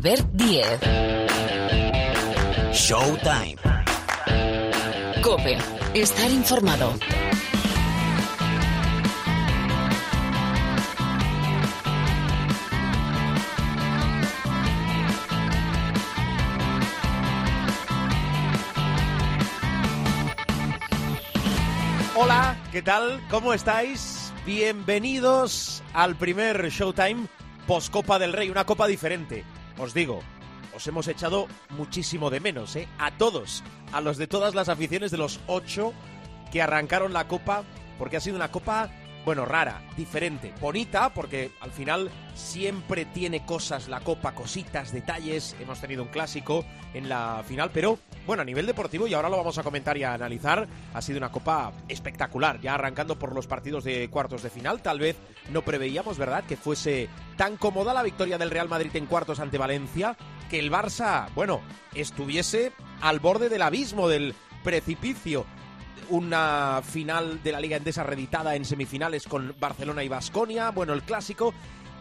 Albert Díez. Showtime. Cope. Estar informado. Hola, ¿qué tal? ¿Cómo estáis? Bienvenidos al primer Showtime post Copa del Rey, una copa diferente. Os digo, os hemos echado muchísimo de menos, ¿eh? A todos, a los de todas las aficiones de los ocho que arrancaron la copa, porque ha sido una copa, bueno, rara, diferente, bonita, porque al final siempre tiene cosas la copa, cositas, detalles. Hemos tenido un clásico en la final, pero bueno, a nivel deportivo, y ahora lo vamos a comentar y a analizar, ha sido una copa espectacular, ya arrancando por los partidos de cuartos de final. Tal vez no preveíamos, ¿verdad?, que fuese tan cómoda la victoria del Real Madrid en cuartos ante Valencia, que el Barça, bueno, estuviese al borde del abismo, del precipicio. Una final de la Liga Endesa reeditada en semifinales con Barcelona y Basconia. Bueno, el clásico.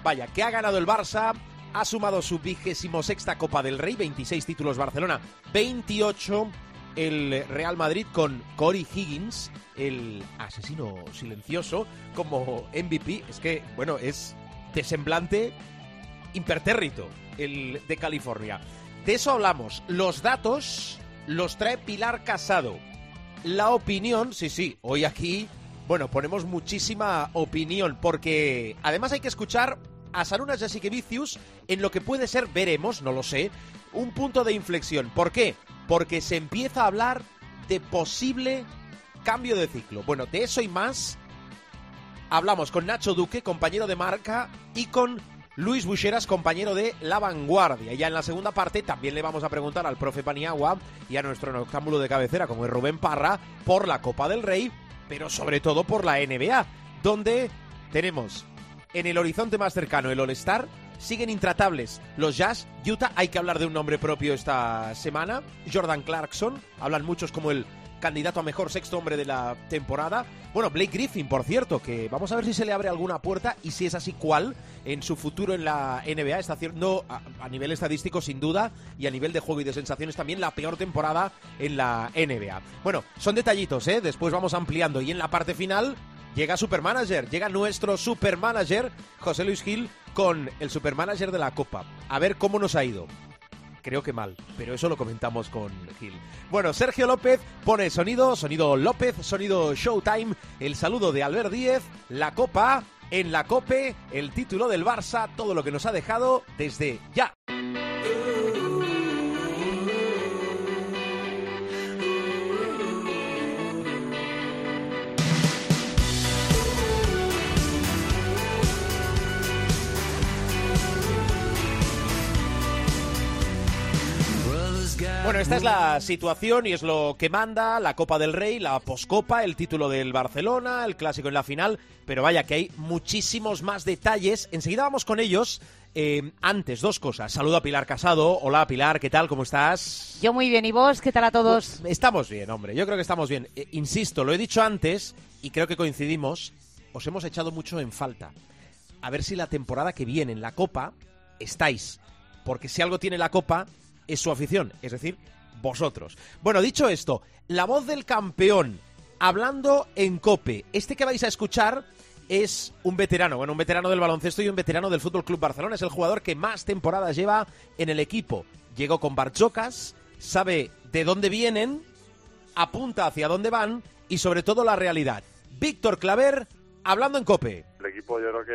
Vaya, que ha ganado el Barça, ha sumado su vigésimo sexta Copa del Rey, 26 títulos Barcelona, 28 el Real Madrid con Cory Higgins, el asesino silencioso, como MVP. Es que, bueno, es de semblante impertérrito el de California. De eso hablamos. Los datos los trae Pilar Casado. La opinión, sí, sí, hoy aquí, bueno, ponemos muchísima opinión porque además hay que escuchar a Sarunas Jasikevicius en lo que puede ser, veremos, no lo sé, un punto de inflexión. ¿Por qué? Porque se empieza a hablar de posible cambio de ciclo. Bueno, de eso y más hablamos con Nacho Duque, compañero de marca, y con Luis Bucheras, compañero de La Vanguardia. Ya en la segunda parte también le vamos a preguntar al profe Paniagua y a nuestro noctámbulo de cabecera, como es Rubén Parra, por la Copa del Rey, pero sobre todo por la NBA, donde tenemos en el horizonte más cercano el All-Star. Siguen intratables los Jazz. Utah, hay que hablar de un nombre propio esta semana. Jordan Clarkson, hablan muchos como el candidato a mejor sexto hombre de la temporada. Bueno, Blake Griffin, por cierto, que vamos a ver si se le abre alguna puerta y si es así, cuál en su futuro en la NBA. Está haciendo a, nivel estadístico, sin duda, y a nivel de juego y de sensaciones también la peor temporada en la NBA. Bueno, son detallitos, ¿eh? Después vamos ampliando. Y en la parte final, llega Supermanager, llega nuestro Supermanager, José Luis Gil, con el Supermanager de la Copa. A ver cómo nos ha ido. Creo que mal, pero eso lo comentamos con Gil. Bueno, Sergio López pone sonido, sonido López, sonido Showtime, el saludo de Albert Díez, la Copa, en la Cope, el título del Barça, todo lo que nos ha dejado desde ya. Bueno, esta es la situación y es lo que manda la Copa del Rey, la poscopa, el título del Barcelona, el clásico en la final, pero vaya que hay muchísimos más detalles. Enseguida vamos con ellos. Eh, antes, dos cosas. Saludo a Pilar Casado. Hola Pilar, ¿qué tal? ¿Cómo estás? Yo muy bien. ¿Y vos? ¿Qué tal a todos? Estamos bien, hombre. Yo creo que estamos bien. Eh, insisto, lo he dicho antes y creo que coincidimos. Os hemos echado mucho en falta. A ver si la temporada que viene en la Copa estáis. Porque si algo tiene la Copa es su afición, es decir, vosotros. Bueno, dicho esto, la voz del campeón, hablando en cope. Este que vais a escuchar es un veterano, bueno, un veterano del baloncesto y un veterano del Fútbol Club Barcelona. Es el jugador que más temporadas lleva en el equipo. Llegó con Barchocas, sabe de dónde vienen, apunta hacia dónde van y sobre todo la realidad. Víctor Claver, hablando en cope. El equipo yo creo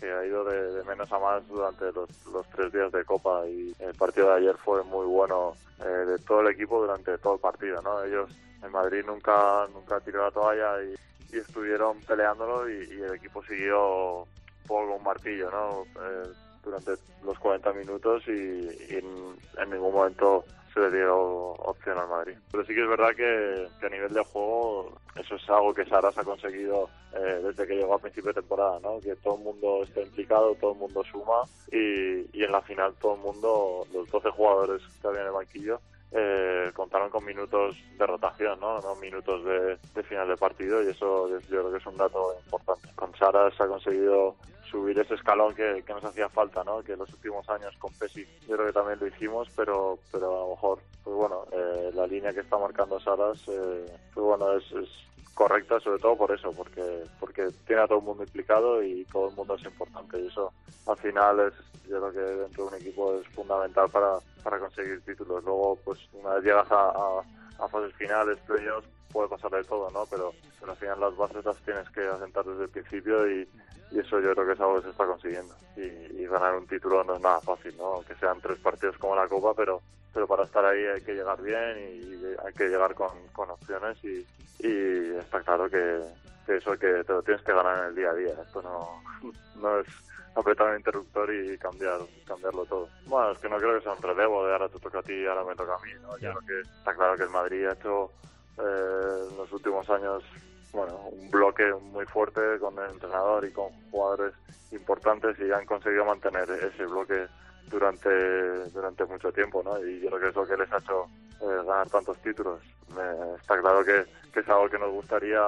que, ha ido de, de, menos a más durante los, tres días de Copa y el partido de ayer fue muy bueno eh, de todo el equipo durante todo el partido. ¿no? Ellos en Madrid nunca, nunca tiró la toalla y, estuvieron peleándolo y, el equipo siguió un poco con martillo ¿no? Eh, durante los 40 minutos y, en ningún momento se le dio opción al Madrid. Pero sí que es verdad que, que, a nivel de juego eso es algo que Saras ha conseguido eh, desde que llegó a principio de temporada, ¿no? que todo el mundo esté implicado, todo el mundo suma y, y en la final todo el mundo, los 12 jugadores que había en el banquillo, eh, contaron con minutos de rotación, ¿no? no minutos de, final de partido y eso yo creo que es un dato importante. Con Sara se ha conseguido subir ese escalón que, nos hacía falta, ¿no? Que los últimos años con Pesi yo creo que también lo hicimos, pero pero a lo mejor, pues bueno, eh, la línea que está marcando Saras, eh, pues bueno, es, es correcta sobre todo por eso, porque porque tiene a todo el mundo implicado y todo el mundo es importante y eso al final es yo creo que dentro de un equipo es fundamental para, para conseguir títulos. Luego pues una vez llegas a, a, fases finales, playoffs, puede pasar de todo, ¿no? Pero, al final las bases las tienes que asentar desde el principio y, y eso yo creo que es algo que se está consiguiendo. Y, ganar un título no es nada fácil, ¿no? Aunque sean tres partidos como la Copa, pero pero para estar ahí hay que llegar bien y hay que llegar con, con opciones y, y está claro que, eso que te lo tienes que ganar en el día a día. Esto no, no es apretar el interruptor y cambiar cambiarlo todo. Bueno, es que no creo que sea un relevo de ahora te toca a ti y ahora me toca a mí. ¿no? Yo creo que está claro que el Madrid ha hecho eh, en los últimos años bueno, un bloque muy fuerte con el entrenador y con jugadores importantes y han conseguido mantener ese bloque durante durante mucho tiempo, ¿no? Y yo creo que es lo que les ha hecho eh, ganar tantos títulos. está claro que, es algo que nos gustaría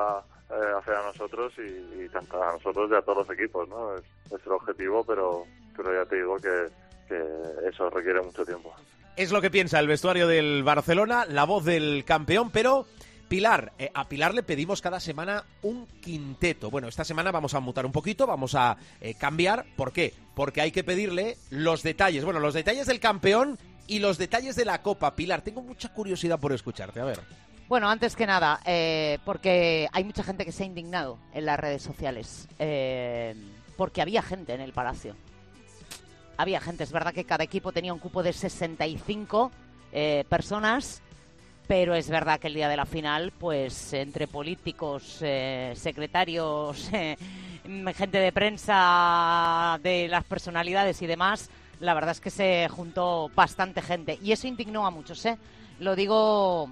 eh, hacer a nosotros y, tanto a nosotros y a todos los equipos, ¿no? Es, el objetivo, pero, pero ya te digo que, que eso requiere mucho tiempo. Es lo que piensa el vestuario del Barcelona, la voz del campeón, pero Pilar, eh, a Pilar le pedimos cada semana un quinteto. Bueno, esta semana vamos a mutar un poquito, vamos a eh, cambiar. ¿Por qué? Porque hay que pedirle los detalles. Bueno, los detalles del campeón y los detalles de la Copa. Pilar, tengo mucha curiosidad por escucharte. A ver. Bueno, antes que nada, eh, porque hay mucha gente que se ha indignado en las redes sociales. porque había gente en el Palacio. Había gente, es verdad que cada equipo tenía un cupo de 65 personas pero es verdad que el día de la final, pues entre políticos, eh, secretarios, eh, gente de prensa, de las personalidades y demás, la verdad es que se juntó bastante gente y eso indignó a muchos, ¿eh? Lo digo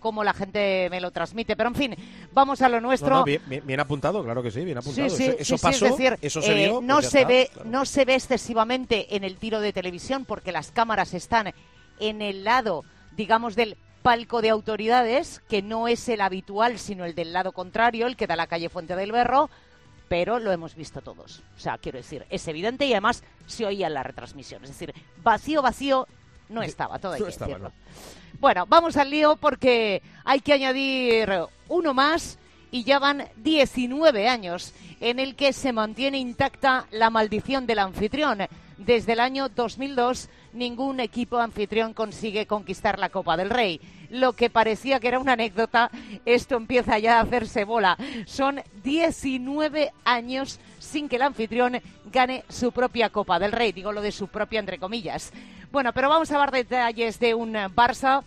como la gente me lo transmite. Pero en fin, vamos a lo nuestro. bien, apuntado, claro que sí, bien apuntado. Sí, eso, pasó, decir, eso se eh, no se ve, no se ve excesivamente en el tiro de televisión porque las cámaras están en el lado, digamos, del palco de autoridades, que no es el habitual, sino el del lado contrario, el que da la calle Fuente del Berro, pero lo hemos visto todos. O sea, quiero decir, es evidente y además se oía en la retransmisión. Es decir, vacío, vacío, no estaba, todo hay que decirlo. Bueno, vamos al lío porque hay que añadir uno más y ya van 19 años en el que se mantiene intacta la maldición del anfitrión. Desde el año 2002 ningún equipo anfitrión consigue conquistar la Copa del Rey. Lo que parecía que era una anécdota, esto empieza ya a hacerse bola. Son 19 años sin que el anfitrión gane su propia Copa del Rey. Digo lo de su propia entre comillas. Bueno, pero vamos a ver detalles de un Barça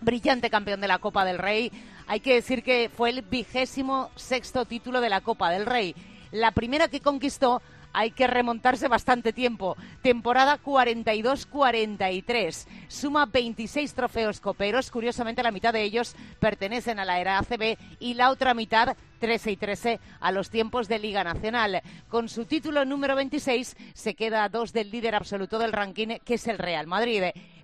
brillante campeón de la Copa del Rey. Hay que decir que fue el vigésimo sexto título de la Copa del Rey. La primera que conquistó hay que remontarse bastante tiempo. Temporada 42-43. Suma 26 trofeos coperos. Curiosamente, la mitad de ellos pertenecen a la era ACB y la otra mitad 13 y 13 a los tiempos de Liga Nacional. Con su título número 26 se queda a dos del líder absoluto del ranking, que es el Real Madrid.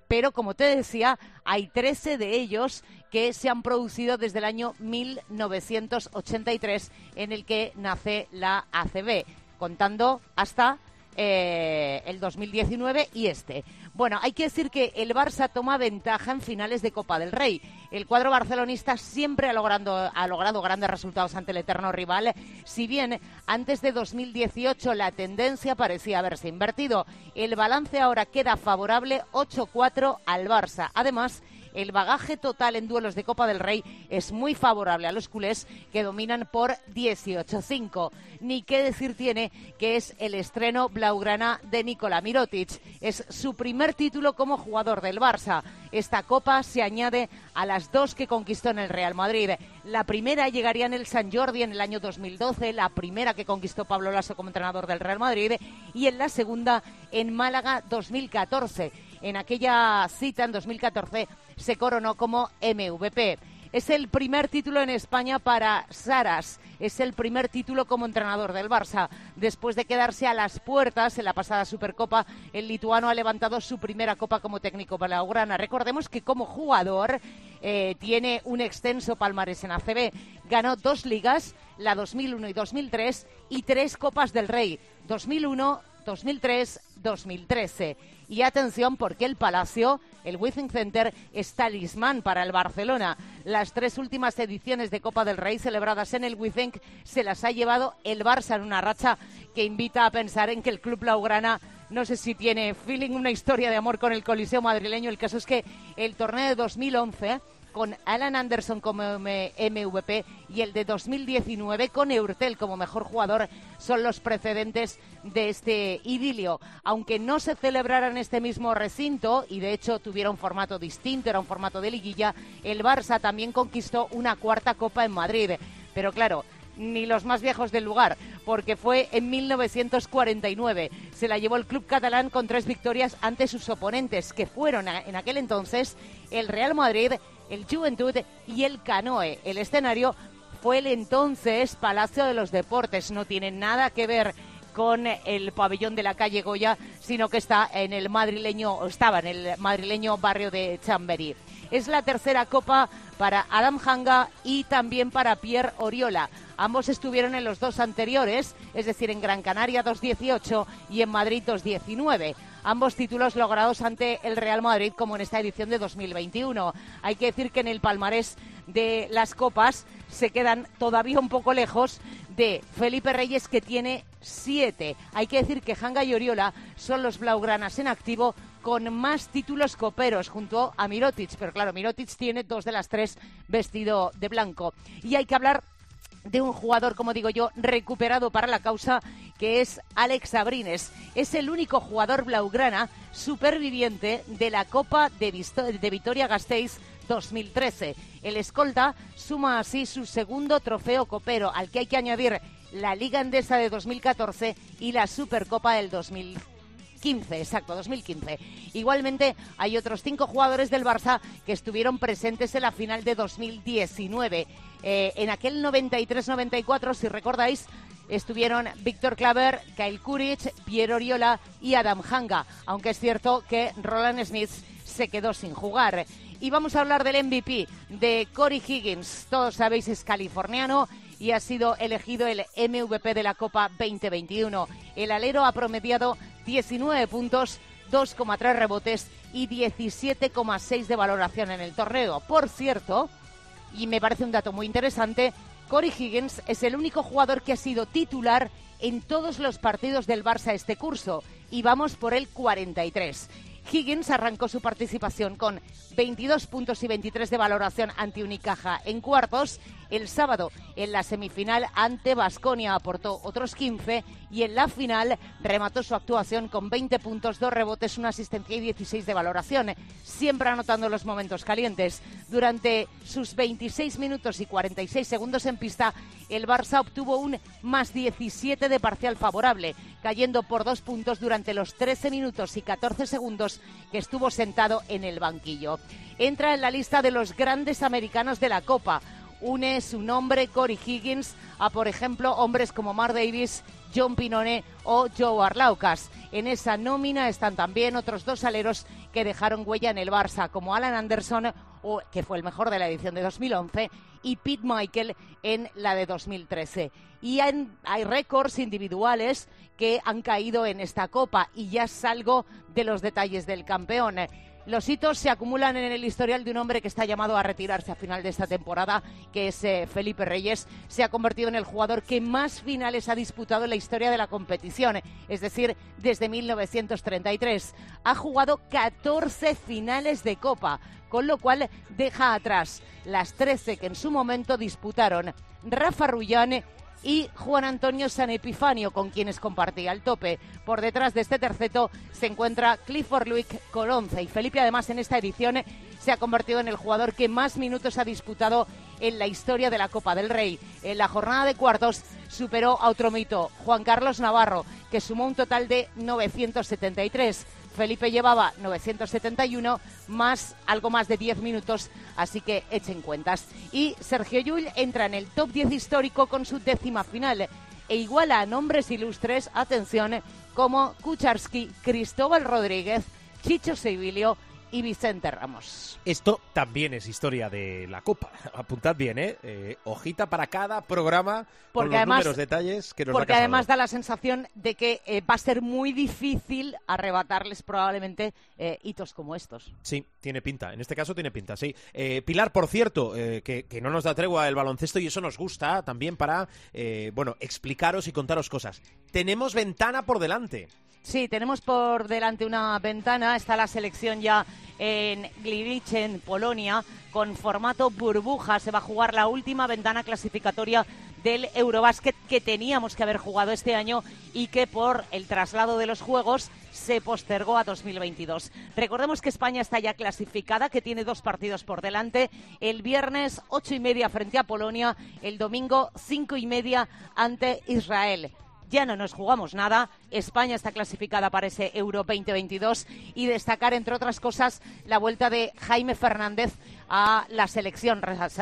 Pero, como te decía, hay 13 de ellos que se han producido desde el año 1983, en el que nace la ACB contando hasta eh, el 2019 y este. Bueno, hay que decir que el Barça toma ventaja en finales de Copa del Rey. El cuadro barcelonista siempre ha ha logrado grandes resultados ante el eterno rival, si bien antes de 2018 la tendencia parecía haberse invertido. El balance ahora queda favorable 8-4 al Barça. Además, el bagaje total en duelos de Copa del Rey es muy favorable a los culés que dominan por 18-5. Ni qué decir tiene que es el estreno blaugrana de Nikola Mirotic. Es su primer título como jugador del Barça. Esta copa se añade a las dos que conquistó en el Real Madrid. La primera llegaría en el San Jordi en el año 2012, la primera que conquistó Pablo Lasso como entrenador del Real Madrid y en la segunda en Málaga 2014. En aquella cita en 2014 se coronó como MVP. Es el primer título en España para Saras. Es el primer título como entrenador del Barça. Después de quedarse a las puertas en la pasada Supercopa, el lituano ha levantado su primera copa como técnico blaugrana. Recordemos que como jugador eh, tiene un extenso palmarés en ACB. Ganó dos ligas, la 2001 y 2003, y tres copas del Rey, 2001, 2003, 2013. Y atención porque el Palacio, el Withing Center, es talismán para el Barcelona. Las tres últimas ediciones de Copa del Rey celebradas en el Withing se las ha llevado el Barça en una racha que invita a pensar en que el club blaugrana no sé si tiene feeling, una historia de amor con el Coliseo madrileño. El caso es que el torneo de 2011 con Alan Anderson como MVP y el de 2019 con Eurtel como mejor jugador son los precedentes de este idilio. Aunque no se celebrara en este mismo recinto y de hecho tuviera un formato distinto, era un formato de liguilla, el Barça también conquistó una cuarta copa en Madrid. Pero claro, ni los más viejos del lugar, porque fue en 1949. Se la llevó el club catalán con tres victorias ante sus oponentes, que fueron en aquel entonces el Real Madrid, el Juventud y el Canoe. El escenario fue el entonces Palacio de los Deportes. No tiene nada que ver con el pabellón de la calle Goya, sino que está en el madrileño, estaba en el madrileño barrio de Chamberí. Es la tercera copa para Adam Hanga y también para Pierre Oriola. Ambos estuvieron en los dos anteriores, es decir, en Gran Canaria 218 y en Madrid 219 ambos títulos logrados ante el Real Madrid como en esta edición de 2021. Hay que decir que en el palmarés de las copas se quedan todavía un poco lejos de Felipe Reyes que tiene siete. Hay que decir que Hanga y Oriola son los blaugranas en activo con más títulos coperos junto a Mirotic, pero claro, Mirotic tiene dos de las tres vestido de blanco. Y hay que hablar de un jugador, como digo yo, recuperado para la causa, que es Alex Abrines. Es el único jugador blaugrana superviviente de la Copa de, de Vitoria Gasteiz 2013. El escolta suma así su segundo trofeo copero, al que hay que añadir la Liga Endesa de 2014 y la Supercopa del 2015, exacto, 2015. Igualmente, hay otros cinco jugadores del Barça que estuvieron presentes en la final de 2019. Eh, en aquel 93-94, si recordáis, estuvieron Víctor Claver, Kyle Kuric, Pierre Oriola y Adam Hanga, aunque es cierto que Roland Smith se quedó sin jugar. Y vamos a hablar del MVP, de Corey Higgins. Todos sabéis, es californiano y ha sido elegido el MVP de la Copa 2021. El alero ha promediado 19 puntos, 2,3 rebotes y 17,6 de valoración en el torneo. Por cierto, y me parece un dato muy interesante, Corey Higgins es el único jugador que ha sido titular en todos los partidos del Barça este curso y vamos por el 43. Higgins arrancó su participación con 22 puntos y 23 de valoración ante Unicaja en cuartos. El sábado, en la semifinal ante Basconia, aportó otros 15 y en la final remató su actuación con 20 puntos, 2 rebotes, una asistencia y 16 de valoración, siempre anotando los momentos calientes. Durante sus 26 minutos y 46 segundos en pista, el Barça obtuvo un más 17 de parcial favorable, cayendo por dos puntos durante los 13 minutos y 14 segundos que estuvo sentado en el banquillo. Entra en la lista de los grandes americanos de la Copa. Une su nombre, Corey Higgins, a, por ejemplo, hombres como Mar Davis, John Pinone o Joe Arlaucas. En esa nómina están también otros dos aleros que dejaron huella en el Barça, como Alan Anderson, que fue el mejor de la edición de 2011, y Pete Michael en la de 2013. Y hay récords individuales que han caído en esta copa y ya salgo de los detalles del campeón. Los hitos se acumulan en el historial de un hombre que está llamado a retirarse a final de esta temporada, que es eh, Felipe Reyes. Se ha convertido en el jugador que más finales ha disputado en la historia de la competición, es decir, desde 1933. Ha jugado 14 finales de Copa, con lo cual deja atrás las 13 que en su momento disputaron Rafa Rullán y Juan Antonio San Epifanio, con quienes compartía el tope. Por detrás de este terceto se encuentra Clifford Luick Colonce y Felipe además en esta edición se ha convertido en el jugador que más minutos ha disputado en la historia de la Copa del Rey. En la jornada de cuartos superó a otro mito, Juan Carlos Navarro, que sumó un total de 973. Felipe llevaba 971 más algo más de 10 minutos, así que echen cuentas. Y Sergio Llull entra en el top 10 histórico con su décima final e iguala a nombres ilustres, atención, como Kucharski, Cristóbal Rodríguez, Chicho Sevilio y Vicente Ramos. Esto también es historia de la Copa. Apuntad bien, ¿eh? eh hojita para cada programa porque con los además, números, detalles que nos Porque además da la sensación de que eh, va a ser muy difícil arrebatarles probablemente eh, hitos como estos. Sí, tiene pinta. En este caso tiene pinta, sí. Pilar, por cierto, que, que, no nos da tregua el baloncesto y eso nos gusta también para, bueno, explicaros y contaros cosas. Tenemos ventana por delante. Sí, tenemos por delante una ventana. Está la selección ya en Gliwice, en Polonia, con formato burbuja. Se va a jugar la última ventana clasificatoria del Eurobásquet que teníamos que haber jugado este año y que por el traslado de los Juegos se postergó a 2022. Recordemos que España está ya clasificada, que tiene dos partidos por delante. El viernes ocho y media frente a Polonia, el domingo cinco y media ante Israel ya no nos jugamos nada. España está clasificada para ese Euro 2022 y destacar, entre otras cosas, la vuelta de Jaime Fernández a la selección.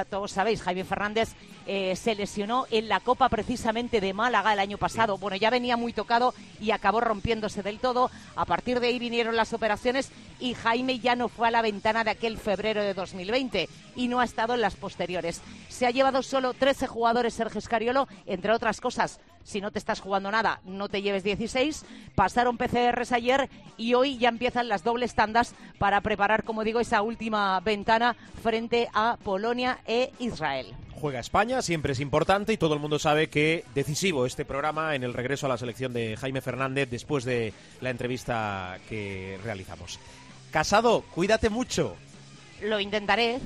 Todos sabéis, Jaime Fernández eh, se lesionó en la Copa precisamente de Málaga el año pasado. Bueno, ya venía muy tocado y acabó rompiéndose del todo. A partir de ahí vinieron las operaciones y Jaime ya no fue a la ventana de aquel febrero de 2020 y no ha estado en las posteriores. Se ha llevado solo 13 jugadores Sergio Escariolo, entre otras cosas. Si no te estás jugando nada, no te lleves 16. Pasaron PCRs ayer y hoy ya empiezan las dobles tandas para preparar, como digo, esa última ventana frente a Polonia e Israel juega España, siempre es importante y todo el mundo sabe que decisivo este programa en el regreso a la selección de Jaime Fernández después de la entrevista que realizamos. Casado, cuídate mucho. Lo intentaré.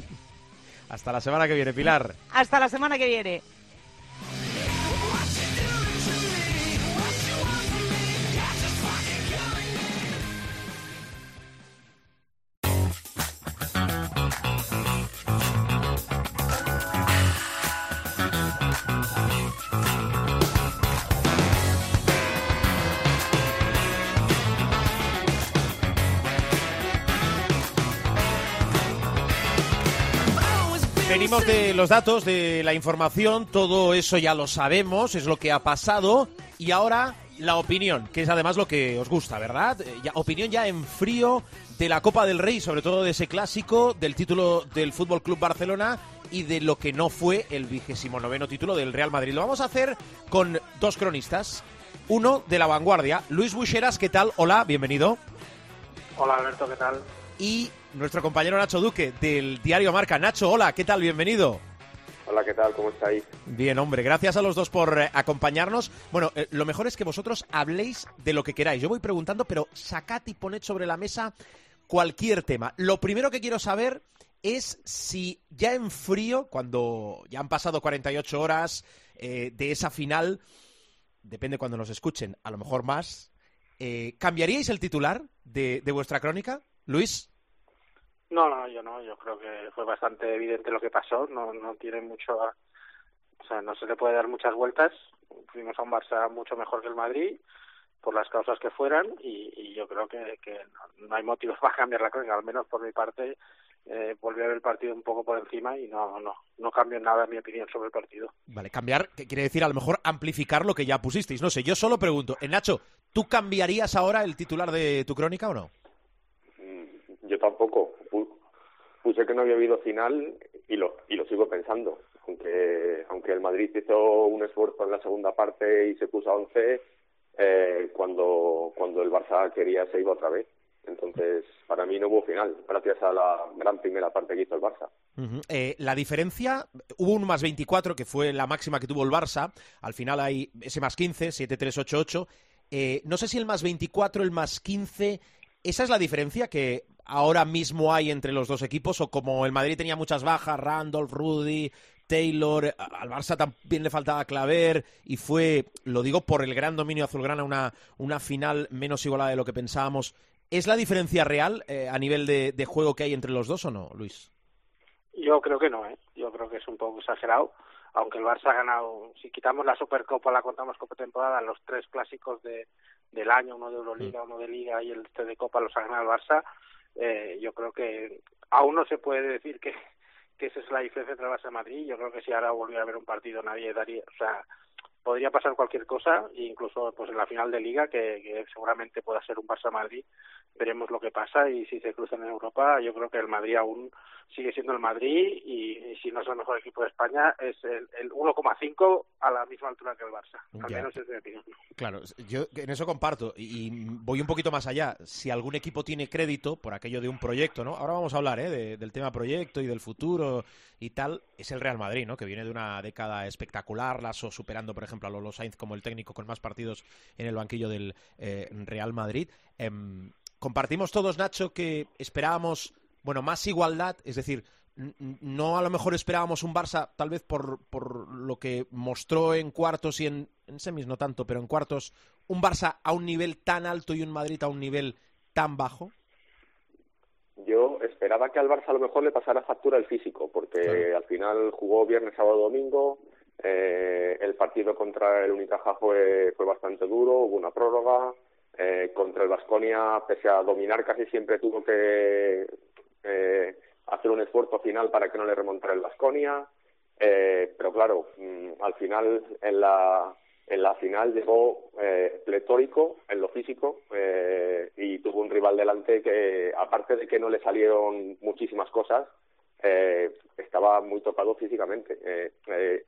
Hasta la semana que viene, Pilar. Hasta la semana que viene. Venimos de los datos, de la información, todo eso ya lo sabemos, es lo que ha pasado. Y ahora la opinión, que es además lo que os gusta, ¿verdad? Eh, ya, opinión ya en frío de la Copa del Rey, sobre todo de ese clásico, del título del Fútbol Club Barcelona y de lo que no fue el vigésimo noveno título del Real Madrid. Lo vamos a hacer con dos cronistas. Uno de la vanguardia, Luis Bucheras, ¿qué tal? Hola, bienvenido. Hola Alberto, ¿qué tal? Y nuestro compañero Nacho Duque del diario Marca. Nacho, hola, ¿qué tal? Bienvenido. Hola, ¿qué tal? ¿Cómo estáis? Bien, hombre, gracias a los dos por eh, acompañarnos. Bueno, eh, lo mejor es que vosotros habléis de lo que queráis. Yo voy preguntando, pero sacad y poned sobre la mesa cualquier tema. Lo primero que quiero saber es si ya en frío, cuando ya han pasado 48 horas eh, de esa final, depende cuando nos escuchen, a lo mejor más, ¿cambiaríais el titular de vuestra crónica? Luis. No, no, yo no. Yo creo que fue bastante evidente lo que pasó. No, no tiene mucho, o sea, no se le puede dar muchas vueltas. Fuimos a un Barça mucho mejor que el Madrid por las causas que fueran y, yo creo que, que no, hay motivos para cambiar la crónica. Al menos por mi parte eh, volví a ver el partido un poco por encima y no, no, no cambio nada en mi opinión sobre el partido. Vale, cambiar, ¿qué quiere decir? A lo mejor amplificar lo que ya pusisteis. No sé, yo solo pregunto, eh, Nacho, ¿tú cambiarías ahora el titular de tu crónica o no? Tampoco puse que no había habido final y lo, y lo sigo pensando. Aunque, aunque el Madrid hizo un esfuerzo en la segunda parte y se puso a 11, eh, cuando, cuando el Barça quería se iba otra vez. Entonces, para mí no hubo final, gracias a la gran primera parte que hizo el Barça. Eh, la diferencia, hubo un más 24, que fue la máxima que tuvo el Barça. Al final hay ese más 15, 7-3-8-8. Eh, no sé si el más 24, el más 15, esa es la diferencia que ahora mismo hay entre los dos equipos o como el Madrid tenía muchas bajas, Randolph, Rudy, Taylor, al Barça también le faltaba Claver y fue, lo digo por el gran dominio azulgrana, una, una final menos igualada de lo que pensábamos. ¿Es la diferencia real eh, a nivel de, de, juego que hay entre los dos o no, Luis? Yo creo que no, ¿eh? Yo creo que es un poco exagerado, aunque el Barça ha ganado, si quitamos la Supercopa, la contamos como temporada, los tres clásicos de, del año, uno de Euroliga, uno de Liga y el este de Copa los ha ganado el Barça, eh, yo creo que aún no se puede decir que, que esa es la diferencia entre Barça Madrid. Yo creo que si ahora volviera a haber un partido nadie daría, o sea, podría pasar cualquier cosa, incluso pues en la final de liga, que, que seguramente pueda ser un Barça-Madrid, veremos lo que pasa y si se cruzan en Europa, yo creo que el Madrid aún sigue siendo el Madrid y, si no es el mejor equipo de España, es el, el 1,5 a la misma altura que el Barça, al menos es mi opinión. Claro, yo en eso comparto y, voy un poquito más allá. Si algún equipo tiene crédito por aquello de un proyecto, ¿no? Ahora vamos a hablar ¿eh? del tema proyecto y del futuro y tal, es el Real Madrid, ¿no? Que viene de una década espectacular, Lasso superando, por ejemplo, a Lolo Sainz como el técnico con más partidos en el banquillo del eh, Real Madrid. Em, compartimos todos, Nacho, que esperábamos, bueno, más igualdad, es decir, no a lo mejor esperábamos un Barça, tal vez por, por lo que mostró en cuartos y en, en, semis no tanto, pero en cuartos, un Barça a un nivel tan alto y un Madrid a un nivel tan bajo? Yo esperaba que al Barça a lo mejor le pasara factura el físico, porque al final jugó viernes, sábado, domingo, eh, el partido contra el Unicaja fue, fue bastante duro, hubo una prórroga, eh, contra el Vasconia, pese a dominar casi siempre tuvo que eh, hacer un esfuerzo final para que no le remontara el Vasconia. Eh, pero claro, mm, al final en la, en la final llegó eh, pletórico en lo físico eh, y tuvo un rival delante que, aparte de que no le salieron muchísimas cosas, eh, estaba muy tocado físicamente. Eh, eh,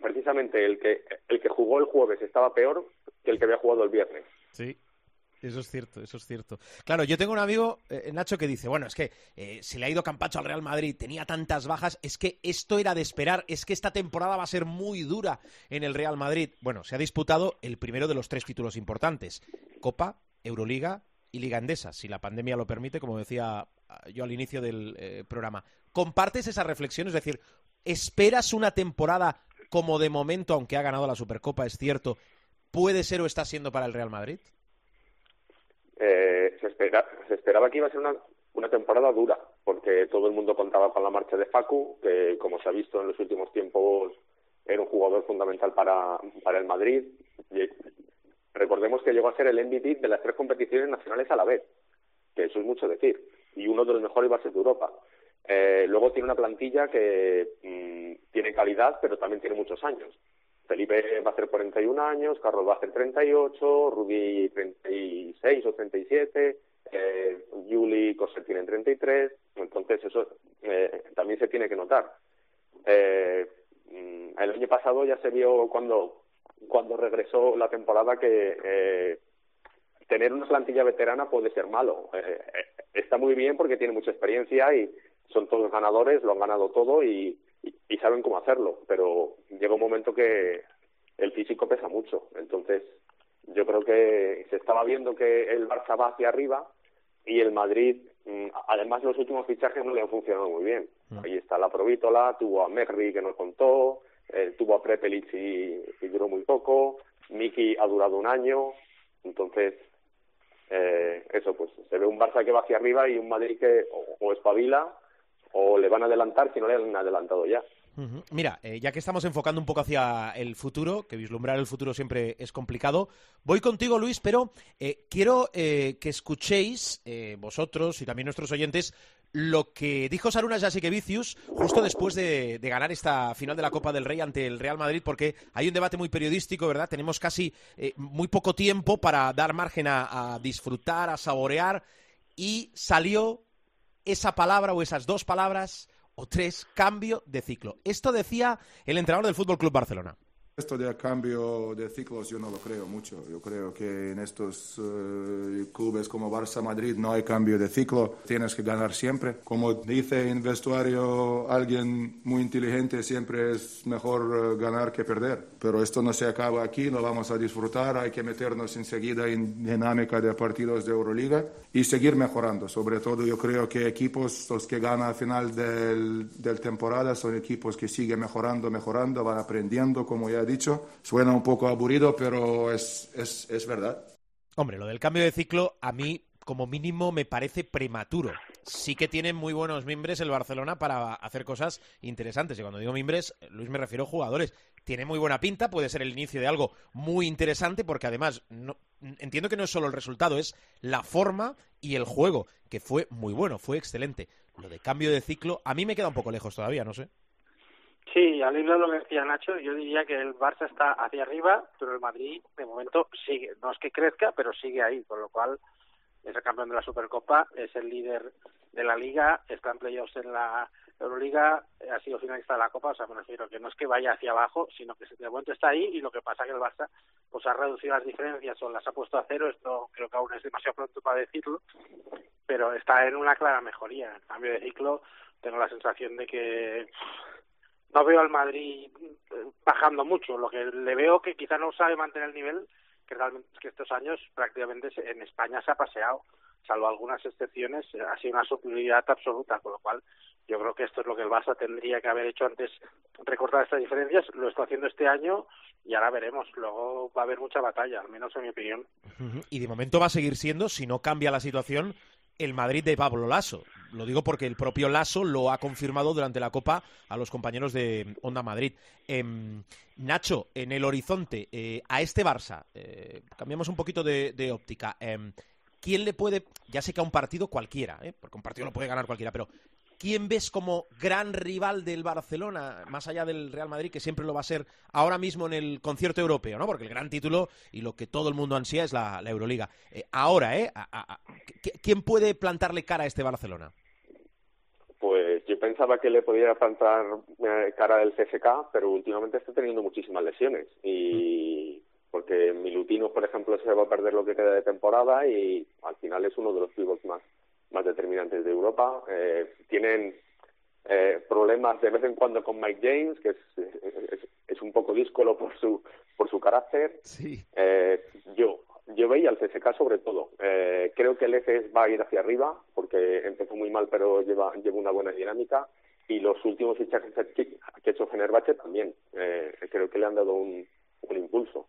precisamente el que, el que jugó el jueves estaba peor que el que había jugado el viernes. Sí, eso es cierto, eso es cierto. Claro, yo tengo un amigo, eh, Nacho, que dice, bueno, es que eh, se le ha ido Campacho al Real Madrid, tenía tantas bajas, es que esto era de esperar, es que esta temporada va a ser muy dura en el Real Madrid. Bueno, se ha disputado el primero de los tres títulos importantes, Copa, Euroliga y Liga Endesa, si la pandemia lo permite, como decía ah, yo al inicio del eh, programa. ¿Compartes esa reflexión? Es decir, ¿esperas una temporada como de momento, aunque ha ganado la Supercopa, es cierto, puede ser o está siendo para el Real Madrid? Eh, se, espera, se esperaba que iba a ser una, una temporada dura, porque todo el mundo contaba con la marcha de Facu, que como se ha visto en los últimos tiempos era un jugador fundamental para, el Madrid. Y recordemos que llegó a ser el MVP de las tres competiciones nacionales a la vez, que eso es mucho decir, y uno de los mejores bases de Europa. Eh, luego tiene una plantilla que mmm, tiene calidad, pero también tiene muchos años. Felipe va a hacer 41 años, Carlos va a hacer 38, Rubí 36 o 37, eh, Juli Coser tiene 33, entonces eso eh, también se tiene que notar. Eh, el año pasado ya se vio cuando cuando regresó la temporada que eh, tener una plantilla veterana puede ser malo. Eh, está muy bien porque tiene mucha experiencia y son todos ganadores, lo han ganado todo y, y, y saben cómo hacerlo, pero llega un momento que el físico pesa mucho. Entonces, yo creo que se estaba viendo que el Barça va hacia arriba y el Madrid, mm, además los últimos fichajes no le han funcionado muy bien. Ahí está la Provítola, tuvo a Megri que nos contó, eh, tuvo a Prepelic y, y duró muy poco, Miki ha durado un año, entonces eh, eso pues se ve un Barça que va hacia arriba y un Madrid que o, o espabila o le van a adelantar si no le han adelantado ya. Mira, eh, ya que estamos enfocando un poco hacia el futuro, que vislumbrar el futuro siempre es complicado, voy contigo, Luis, pero eh, quiero eh, que escuchéis, vosotros y también nuestros oyentes, lo que dijo Sarunas Jasikevicius justo después de, ganar esta final de la Copa del Rey ante el Real Madrid, porque hay un debate muy periodístico, ¿verdad? Tenemos casi muy poco tiempo para dar margen a disfrutar, a saborear, y salió esa palabra o esas dos palabras o tres, cambio de ciclo. Esto decía el entrenador del Fútbol Club Barcelona. Esto de cambio de ciclos yo no lo creo mucho. Yo creo que en estos uh, clubes como Barça Madrid no hay cambio de ciclo. Tienes que ganar siempre. Como dice en vestuario alguien muy inteligente, siempre es mejor uh, ganar que perder. Pero esto no se acaba aquí, lo vamos a disfrutar. Hay que meternos enseguida en dinámica de partidos de Euroliga y seguir mejorando. Sobre todo yo creo que equipos los que ganan a final del, del temporada son equipos que siguen mejorando, mejorando, van aprendiendo, como ya dicho. Suena un poco aburrido, pero es, es, es, verdad. Hombre, lo del cambio de ciclo a mí como mínimo me parece prematuro. Sí que tiene muy buenos miembros el Barcelona para hacer cosas interesantes. Y cuando digo miembros, Luis, me refiero a jugadores. Tiene muy buena pinta, puede ser el inicio de algo muy interesante porque además entiendo que no es solo el resultado, es la forma y el juego, que fue muy bueno, fue excelente. Lo de cambio de ciclo, a mí me queda un poco lejos todavía, no sé. Sí, al hilo lo que decía Nacho, yo diría que el Barça está hacia arriba, pero el Madrid de momento sigue. No es que crezca, pero sigue ahí, con lo cual es el campeón de la Supercopa, es el líder de la Liga, está en playoffs en la Euroliga, ha sido finalista de la Copa, o sea, me refiero que no es que vaya hacia abajo, sino que de momento está ahí y lo que pasa es que el Barça pues ha reducido las diferencias o las ha puesto a cero, esto creo que aún es demasiado pronto para decirlo, pero está en una clara mejoría. En cambio de ciclo, tengo la sensación de que no veo al Madrid eh, bajando mucho. Lo que le veo que quizá no sabe mantener el nivel, que realmente que estos años prácticamente en España se ha paseado, salvo algunas excepciones, ha sido una superioridad absoluta, con lo cual yo creo que esto es lo que el Barça tendría que haber hecho antes, recortar estas diferencias, lo está haciendo este año y ahora veremos, luego va a haber mucha batalla, al menos en mi opinión. Y de momento va a seguir siendo, si no cambia la situación, el Madrid de Pablo Lasso. Lo digo porque el propio Lasso lo ha confirmado durante la Copa a los compañeros de Onda Madrid. Em, Nacho, en el horizonte, eh, a este Barça, eh, cambiamos un poquito de, óptica. Em, ¿Quién le puede, ya sé que a un partido cualquiera, eh, porque un partido lo puede ganar cualquiera, pero ¿quién ves como gran rival del Barcelona, más allá del Real Madrid, que siempre lo va a ser ahora mismo en el concierto europeo, ¿no? Porque el gran título y lo que todo el mundo ansía es la, Euroliga. Eh, ahora, ¿eh? ¿Quién puede plantarle cara a este Barcelona? Pensaba que le podía plantar eh, cara del CSK, pero últimamente está teniendo muchísimas lesiones y porque Milutino, por ejemplo, se va a perder lo que queda de temporada y al final es uno de los pivots más más determinantes de Europa. Eh, tienen eh, problemas de vez en cuando con Mike James, que es, es, un poco díscolo por su, por su carácter. Sí. Eh, yo, yo veía al CSK sobre todo. Eh, creo que el EFES va a ir hacia arriba, porque empezó muy mal, pero lleva, lleva una buena dinámica. Y los últimos fichajes que ha hecho Fenerbahce también. Eh, creo que le han dado un, un impulso.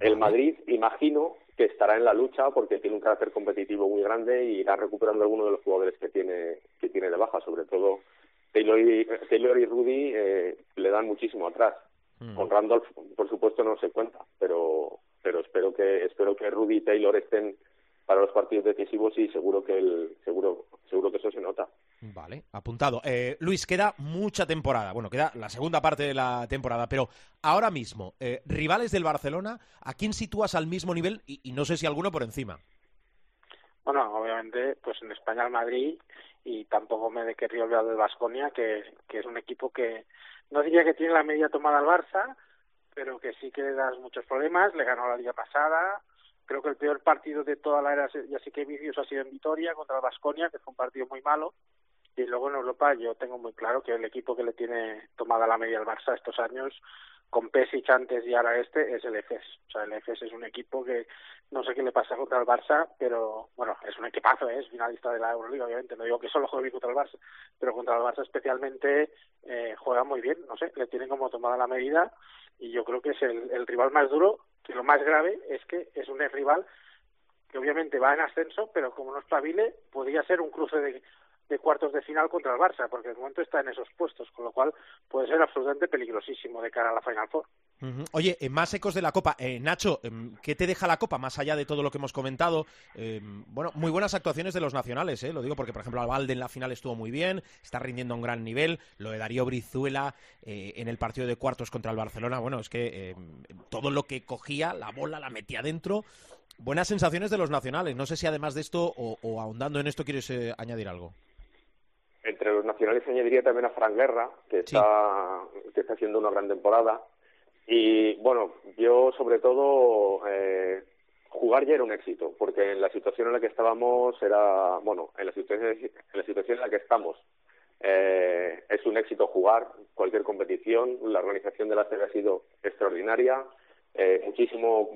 El Madrid, imagino que estará en la lucha porque tiene un carácter competitivo muy grande y irá recuperando algunos de los jugadores que tiene que tiene de baja, sobre todo Taylor y, Taylor y Rudy eh, le dan muchísimo atrás. Mm. Con Randolph, por supuesto, no se cuenta, pero pero espero que espero que Rudy y Taylor estén para los partidos decisivos y seguro que el seguro seguro que eso se nota. Vale, apuntado. Eh, Luis, queda mucha temporada. Bueno, queda la segunda parte de la temporada, pero ahora mismo, eh, rivales del Barcelona, ¿a quién sitúas al mismo nivel y, no sé si alguno por encima? Bueno, obviamente, pues en España el Madrid y tampoco me de querría olvidar del Vasconia, que, que es un equipo que no diría que tiene la media tomada al Barça, pero que sí que le das muchos problemas. Le ganó la liga pasada, creo que el peor partido de toda la era ya sí que vicios ha sido en Vitoria contra el Vasconia, que fue un partido muy malo. Y luego en Europa yo tengo muy claro que el equipo que le tiene tomada la media al Barça estos años, con Pesic antes y ahora este, es el EFES. O sea, el EFES es un equipo que no sé qué le pasa contra el Barça, pero bueno, es un equipazo, ¿eh? es finalista de la Euroliga, obviamente. No digo que solo juegue contra el Barça, pero contra el Barça especialmente eh, juega muy bien, no sé, le tienen como tomada la medida y yo creo que es el, el rival más duro que lo más grave es que es un rival que obviamente va en ascenso, pero como no espabile, podría ser un cruce de, de cuartos de final contra el Barça, porque de momento está en esos puestos, con lo cual puede ser absolutamente peligrosísimo de cara a la Final Four. Oye, eh, más ecos de la Copa. Eh, Nacho, em, ¿qué te deja la Copa más allá de todo lo que hemos comentado? Em, bueno, muy buenas actuaciones de los nacionales, ¿eh? lo digo porque, por ejemplo, Albalde en la final estuvo muy bien, está rindiendo a un gran nivel. Lo de Darío Brizuela eh, en el partido de cuartos contra el Barcelona, bueno, es que em, todo lo que cogía, la bola la metía dentro. Buenas sensaciones de los nacionales. No sé si además de esto o, ahondando en esto quieres añadir algo entre los nacionales añadiría también a Fran Guerra, que está, que está haciendo una gran temporada. Y bueno, yo sobre todo eh, jugar ya era un éxito, porque en la situación en la que estábamos era, bueno, en la situación en la, situación en la que estamos eh, es un éxito jugar cualquier competición. La organización de la serie ha sido extraordinaria, eh, muchísimo,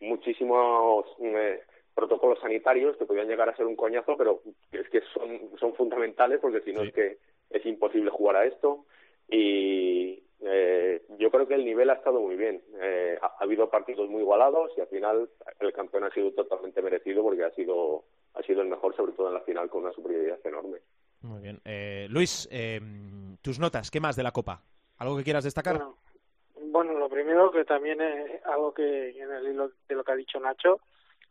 muchísimos eh, protocolos sanitarios que podían llegar a ser un coñazo, pero es que son, son fundamentales porque si no es que es imposible jugar a esto. Y eh, yo creo que el nivel ha estado muy bien. Eh, ha, habido partidos muy igualados y al final el campeón ha sido totalmente merecido porque ha sido, ha sido el mejor, sobre todo en la final, con una superioridad enorme. Muy bien. Eh, Luis, tus notas, ¿qué más de la Copa? ¿Algo que quieras destacar? Bueno, lo primero primero que también es algo que en el hilo de lo que ha dicho Nacho,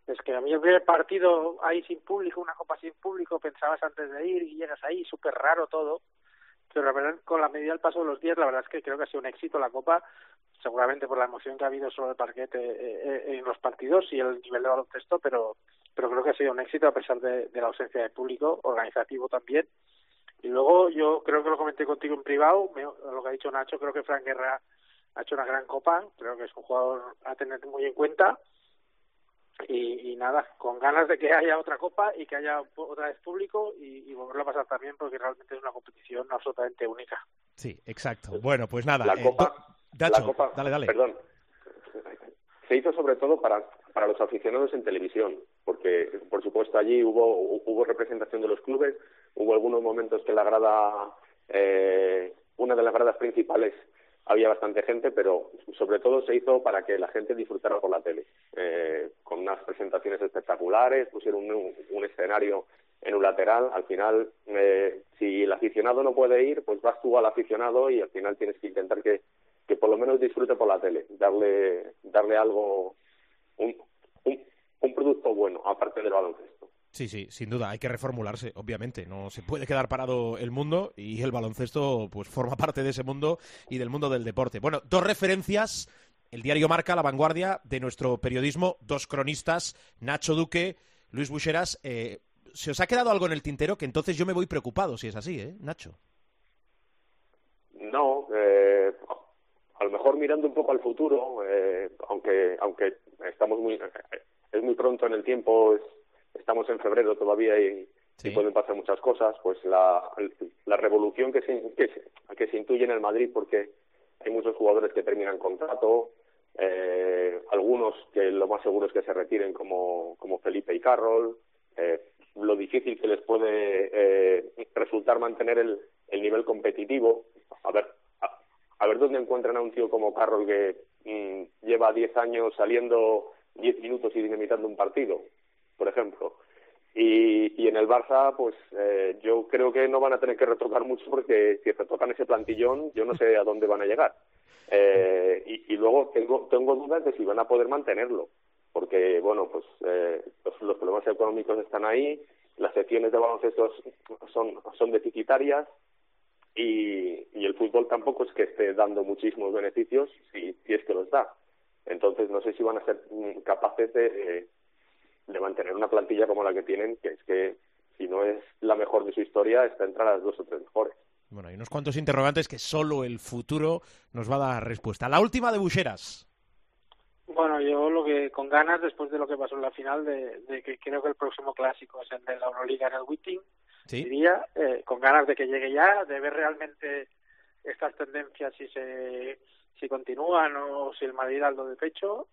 es que a mí el primer partido ahí sin público, una copa sin público, pensabas antes de ir y llegas ahí, súper raro todo, pero la verdad con la medida del paso de los días, la verdad es que creo que ha sido un éxito la copa, seguramente por la emoción que ha habido sobre el parquete eh, eh, en los partidos y el nivel de baloncesto, pero pero creo que ha sido un éxito a pesar de, la ausencia de público, organizativo también. Y luego yo creo que lo comenté contigo en privado, lo que ha dicho Nacho, creo que Frank Guerra ha hecho una gran copa, creo que es un jugador a tener muy en cuenta y, y, nada, con ganas de que haya otra copa y que haya otra vez público y, y volverlo a pasar también porque realmente es una competición absolutamente única. Sí, exacto. Bueno, pues nada. La eh, copa, Dacho, la copa, dale, dale. Perdón. Se hizo sobre todo para, para los aficionados en televisión, porque por supuesto allí hubo, hubo representación de los clubes, hubo algunos momentos que la grada, eh, una de las gradas principales había bastante gente, pero sobre todo se hizo para que la gente disfrutara por la tele, eh, con unas presentaciones espectaculares, pusieron un, un, escenario en un lateral, al final, eh, si el aficionado no puede ir, pues vas tú al aficionado y al final tienes que intentar que, que por lo menos disfrute por la tele, darle, darle algo, un, un, un producto bueno, aparte del baloncesto. Sí, sí, sin duda, hay que reformularse, obviamente. No se puede quedar parado el mundo y el baloncesto pues forma parte de ese mundo y del mundo del deporte. Bueno, dos referencias, el diario Marca, La Vanguardia, de nuestro periodismo, dos cronistas, Nacho Duque, Luis Bucheras. Eh, ¿Se os ha quedado algo en el tintero? Que entonces yo me voy preocupado si es así, ¿eh, Nacho? No, eh, a lo mejor mirando un poco al futuro, eh, aunque aunque estamos muy es muy pronto en el tiempo, es, estamos en febrero todavía y, sí. y, pueden pasar muchas cosas, pues la, la revolución que se, que, se, que se intuye en el Madrid, porque hay muchos jugadores que terminan contrato, eh, algunos que lo más seguro es que se retiren como, como Felipe y Carroll, eh, lo difícil que les puede eh, resultar mantener el, el nivel competitivo. A ver, a, a, ver dónde encuentran a un tío como Carroll que mmm, lleva 10 años saliendo 10 minutos y dinamitando un partido por ejemplo. Y, y en el Barça, pues eh, yo creo que no van a tener que retocar mucho porque si retocan ese plantillón, yo no sé a dónde van a llegar. Eh, y, y luego tengo, tengo dudas de si van a poder mantenerlo, porque, bueno, pues eh, los, problemas económicos están ahí, las secciones de baloncesto son, son deficitarias y, y el fútbol tampoco es que esté dando muchísimos beneficios, si, si es que los da. Entonces, no sé si van a ser capaces de de mantener una plantilla como la que tienen, que es que si no es la mejor de su historia, está entre las dos o tres mejores. Bueno, hay unos cuantos interrogantes que solo el futuro nos va a dar respuesta. La última de Bucheras. Bueno, yo lo que con ganas, después de lo que pasó en la final, de, de que creo que el próximo clásico es el de la Euroliga en el Witting, ¿Sí? diría, eh, con ganas de que llegue ya, de ver realmente estas tendencias si se si continúan o si el Madrid algo de pecho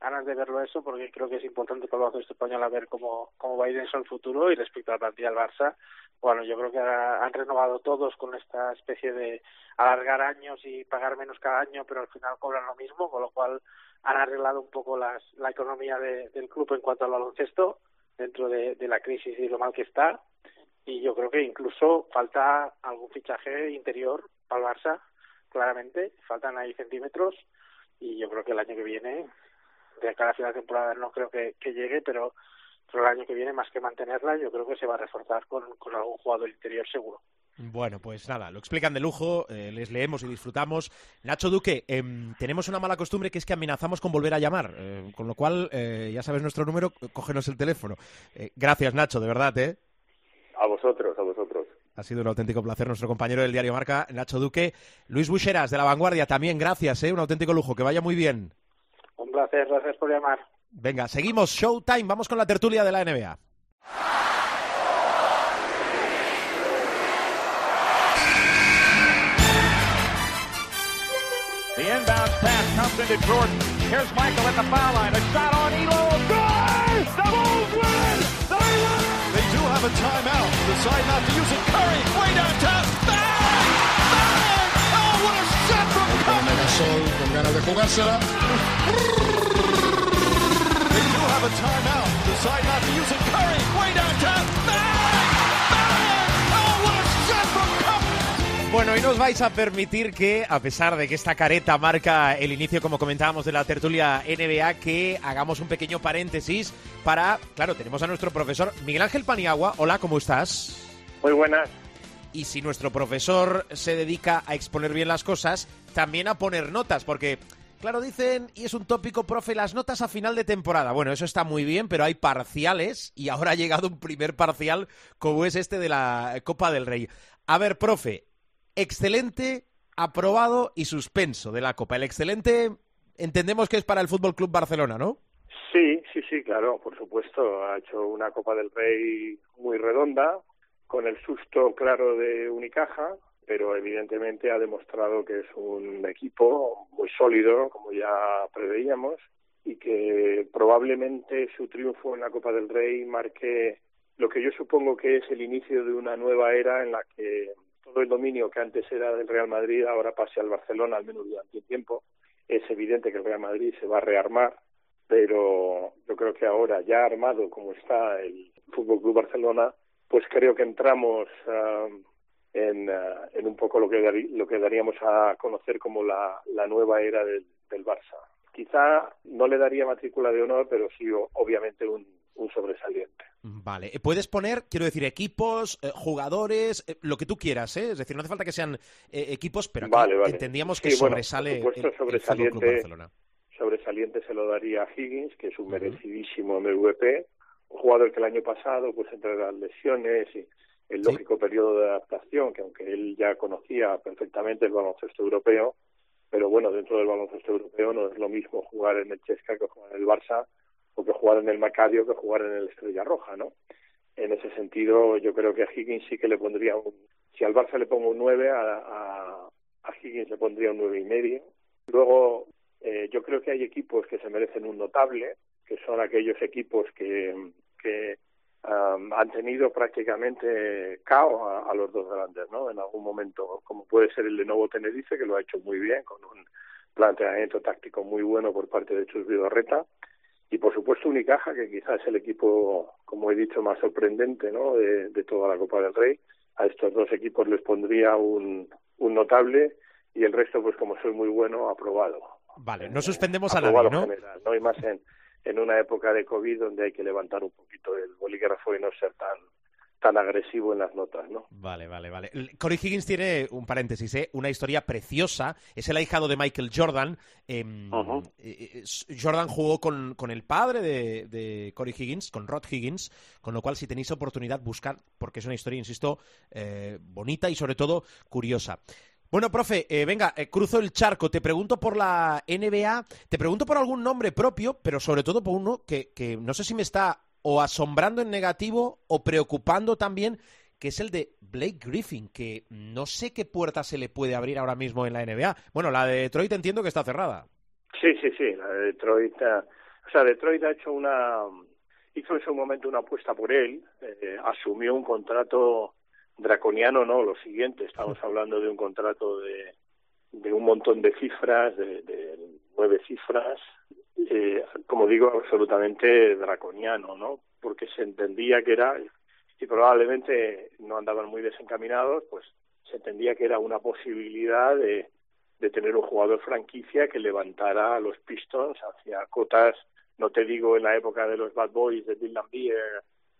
ganas de verlo eso porque creo que es importante para el baloncesto español a ver cómo, cómo va a ir eso en el futuro y respecto a la plantilla del Barça, bueno, yo creo que han renovado todos con esta especie de alargar años y pagar menos cada año, pero al final cobran lo mismo, con lo cual han arreglado un poco las, la economía de, del club en cuanto al baloncesto dentro de, de la crisis y lo mal que está y yo creo que incluso falta algún fichaje interior para el Barça, claramente, faltan ahí centímetros y yo creo que el año que viene de cara a final de temporada no creo que, que llegue, pero, pero el año que viene, más que mantenerla, yo creo que se va a reforzar con, con algún jugador interior seguro. Bueno, pues nada, lo explican de lujo, eh, les leemos y disfrutamos. Nacho Duque, eh, tenemos una mala costumbre que es que amenazamos con volver a llamar, eh, con lo cual, eh, ya sabes nuestro número, cógenos el teléfono. Eh, gracias, Nacho, de verdad, ¿eh? A vosotros, a vosotros. Ha sido un auténtico placer nuestro compañero del diario Marca, Nacho Duque. Luis Bucheras, de La Vanguardia, también gracias, ¿eh? un auténtico lujo, que vaya muy bien. Un placer, gracias por llamar. Venga, seguimos, Showtime, vamos con la tertulia de la NBA. The inbound pass comes into Jordan. Here's Michael at the foul line. A shot on Elo. Good! The Bulls win! They win! They do have a timeout. Decide not to use it. Curry, way downtown. Bang! What a shot from Curry! Bueno, hoy nos vais a permitir que, a pesar de que esta careta marca el inicio, como comentábamos, de la tertulia NBA, que hagamos un pequeño paréntesis para, claro, tenemos a nuestro profesor Miguel Ángel Paniagua. Hola, ¿cómo estás? Muy buenas. Y si nuestro profesor se dedica a exponer bien las cosas, también a poner notas, porque Claro, dicen, y es un tópico, profe, las notas a final de temporada. Bueno, eso está muy bien, pero hay parciales y ahora ha llegado un primer parcial como es este de la Copa del Rey. A ver, profe, excelente, aprobado y suspenso de la Copa. El excelente entendemos que es para el Fútbol Club Barcelona, ¿no? Sí, sí, sí, claro, por supuesto. Ha hecho una Copa del Rey muy redonda, con el susto claro de Unicaja, pero evidentemente ha demostrado que es un equipo muy sólido, como ya preveíamos, y que probablemente su triunfo en la Copa del Rey marque lo que yo supongo que es el inicio de una nueva era en la que todo el dominio que antes era del Real Madrid ahora pase al Barcelona, al menos durante un tiempo. Es evidente que el Real Madrid se va a rearmar, pero yo creo que ahora, ya armado como está el Fútbol Club Barcelona, pues creo que entramos uh, en, uh, en, un poco lo que, lo que daríamos a conocer como la, la nueva era del, del Barça. Quizá no le daría matrícula de honor, pero sí, obviamente, un, un sobresaliente. Vale, eh, puedes poner, quiero decir, equipos, eh, jugadores, eh, lo que tú quieras, ¿eh? Es decir, no hace falta que sean eh, equipos, pero vale, vale. entendíamos que sí, sobresale bueno, por supuesto, el, sobresaliente, el Barcelona. Sobresaliente se lo daría a Higgins, que es un merecidísimo MVP, un jugador que el año pasado, pues entre las lesiones y el lógico sí. periodo de adaptación, que aunque él ya conocía perfectamente el baloncesto europeo, pero bueno, dentro del baloncesto europeo no es lo mismo jugar en el Chesca que jugar en el Barça o que jugar en el Macadio que jugar en el Estrella Roja, ¿no? En ese sentido, yo creo que a Higgins sí que le pondría un... Si al Barça le pongo un 9, a, a, a Higgins le pondría un nueve y medio. Luego, eh, yo creo que hay equipos que se merecen un notable, que son aquellos equipos que, que um, han tenido prácticamente caos a, a, los dos grandes, ¿no? En algún momento, como puede ser el de Novo Tenerife, que lo ha hecho muy bien, con un planteamiento táctico muy bueno por parte de Chus Vidorreta, y por supuesto Unicaja, que quizás es el equipo, como he dicho, más sorprendente ¿no? de, de toda la Copa del Rey. A estos dos equipos les pondría un, un notable y el resto, pues como soy muy bueno, aprobado. Vale, no suspendemos a nadie, ¿no? General, ¿no? Y más en, en una época de COVID donde hay que levantar un poquito el bolígrafo y no ser tan tan agresivo en las notas, ¿no? Vale, vale, vale. Corey Higgins tiene un paréntesis, ¿eh? una historia preciosa. Es el ahijado de Michael Jordan. Eh, uh -huh. Jordan jugó con, con el padre de, de, Corey Higgins, con Rod Higgins, con lo cual si tenéis oportunidad buscar, porque es una historia, insisto, eh, bonita y sobre todo curiosa. Bueno, profe, eh, venga, eh, cruzo el charco. Te pregunto por la NBA, te pregunto por algún nombre propio, pero sobre todo por uno que, que no sé si me está o asombrando en negativo o preocupando también, que es el de Blake Griffin, que no sé qué puerta se le puede abrir ahora mismo en la NBA. Bueno, la de Detroit entiendo que está cerrada. Sí, sí, sí, la de Detroit. Uh, o sea, Detroit ha hecho una. hizo en su momento una apuesta por él, eh, asumió un contrato draconiano, no, lo siguiente, estamos hablando de un contrato de, de un montón de cifras, de, de nueve cifras, eh, como digo, absolutamente draconiano, ¿no? Porque se entendía que era, y probablemente no andaban muy desencaminados, pues se entendía que era una posibilidad de, de tener un jugador franquicia que levantara a los Pistons hacia cotas, no te digo en la época de los Bad Boys, de Bill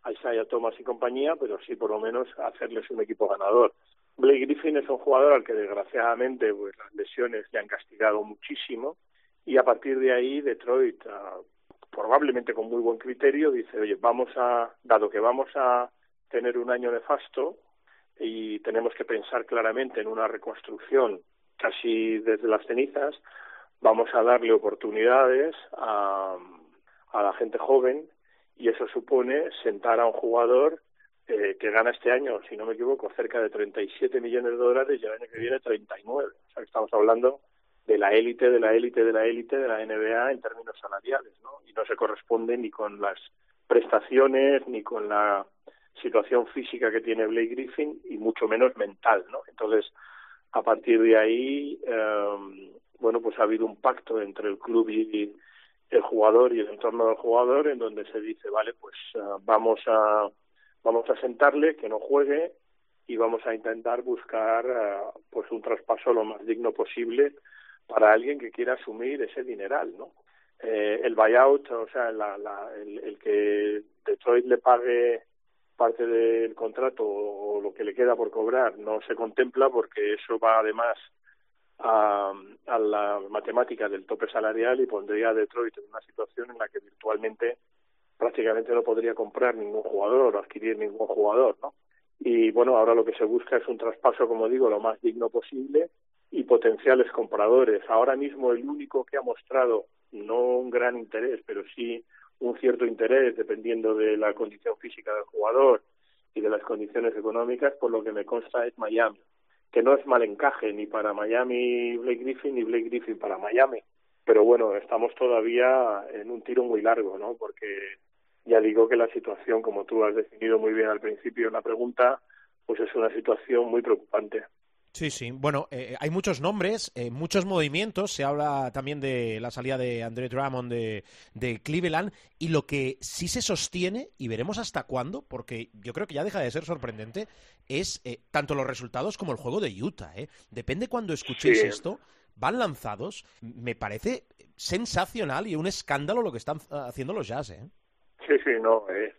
Lambier, Isaiah Thomas y compañía, pero sí por lo menos hacerles un equipo ganador. Blake Griffin es un jugador al que desgraciadamente pues las lesiones le han castigado muchísimo, y a partir de ahí Detroit, uh, probablemente con muy buen criterio, dice, oye, vamos a, dado que vamos a tener un año nefasto y tenemos que pensar claramente en una reconstrucción casi desde las cenizas, vamos a darle oportunidades a, a la gente joven y eso supone sentar a un jugador eh, que gana este año, si no me equivoco, cerca de 37 millones de dólares y el año que viene 39. O sea, que estamos hablando de la élite, de la élite, de la élite de la NBA en términos salariales, ¿no? Y no se corresponde ni con las prestaciones, ni con la situación física que tiene Blake Griffin, y mucho menos mental, ¿no? Entonces, a partir de ahí, eh, bueno, pues ha habido un pacto entre el club y el jugador y el entorno del jugador en donde se dice, vale, pues uh, vamos a vamos a sentarle, que no juegue, y vamos a intentar buscar uh, pues un traspaso lo más digno posible para alguien que quiera asumir ese dineral, ¿no? Eh, el buyout, o sea, la, la, el, el, que Detroit le pague parte del contrato o, lo que le queda por cobrar no se contempla porque eso va además a, a la matemática del tope salarial y pondría a Detroit en una situación en la que virtualmente prácticamente no podría comprar ningún jugador o adquirir ningún jugador, ¿no? Y bueno, ahora lo que se busca es un traspaso, como digo, lo más digno posible y potenciales compradores. Ahora mismo el único que ha mostrado no un gran interés, pero sí un cierto interés dependiendo de la condición física del jugador y de las condiciones económicas, por lo que me consta es Miami, que no es mal encaje ni para Miami Blake Griffin ni Blake Griffin para Miami. Pero bueno, estamos todavía en un tiro muy largo, ¿no? Porque ya digo que la situación, como tú has definido muy bien al principio en la pregunta, pues es una situación muy preocupante. Sí, sí. Bueno, eh, hay muchos nombres, eh, muchos movimientos. Se habla también de la salida de André Drummond de, de, Cleveland. Y lo que sí se sostiene, y veremos hasta cuándo, porque yo creo que ya deja de ser sorprendente, es eh, tanto los resultados como el juego de Utah. ¿eh? Depende cuando escuchéis Sí. esto. Van lanzados. Me parece sensacional y un escándalo lo que están haciendo los Jazz. ¿eh? Sí, sí, no, es,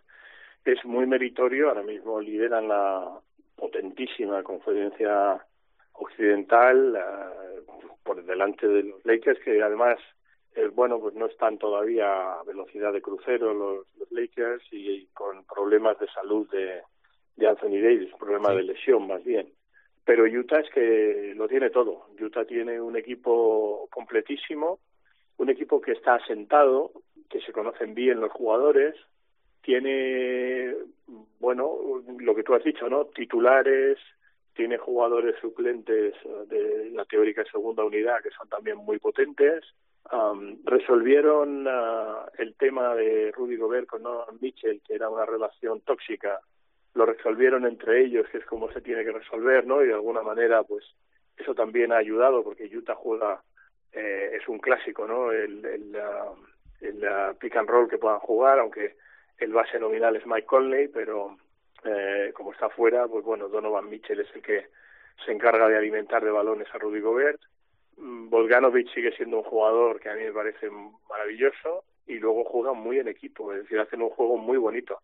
es muy meritorio. Ahora mismo lideran la potentísima conferencia occidental uh, por delante de los Lakers, que además, eh, bueno, pues no están todavía a velocidad de crucero los, los Lakers y, y, con problemas de salud de, de Anthony Davis, problemas sí. de lesión más bien. Pero Utah es que lo tiene todo. Utah tiene un equipo completísimo, un equipo que está asentado, que se conocen bien los jugadores, tiene, bueno, lo que tú has dicho, ¿no? Titulares, tiene jugadores suplentes de la teórica segunda unidad que son también muy potentes. Um, resolvieron uh, el tema de Rudy Gobert con Nolan Mitchell, que era una relación tóxica. Lo resolvieron entre ellos, que es como se tiene que resolver, ¿no? Y de alguna manera, pues, eso también ha ayudado, porque Utah juega, eh, es un clásico, ¿no? El, el, pick and roll que puedan jugar, aunque el base nominal es Mike Conley, pero eh, como está fuera, pues bueno, Donovan Mitchell es el que se encarga de alimentar de balones a Rudy Gobert. Volganovich sigue siendo un jugador que a mí me parece maravilloso y luego juegan muy en equipo, es decir, hacen un juego muy bonito.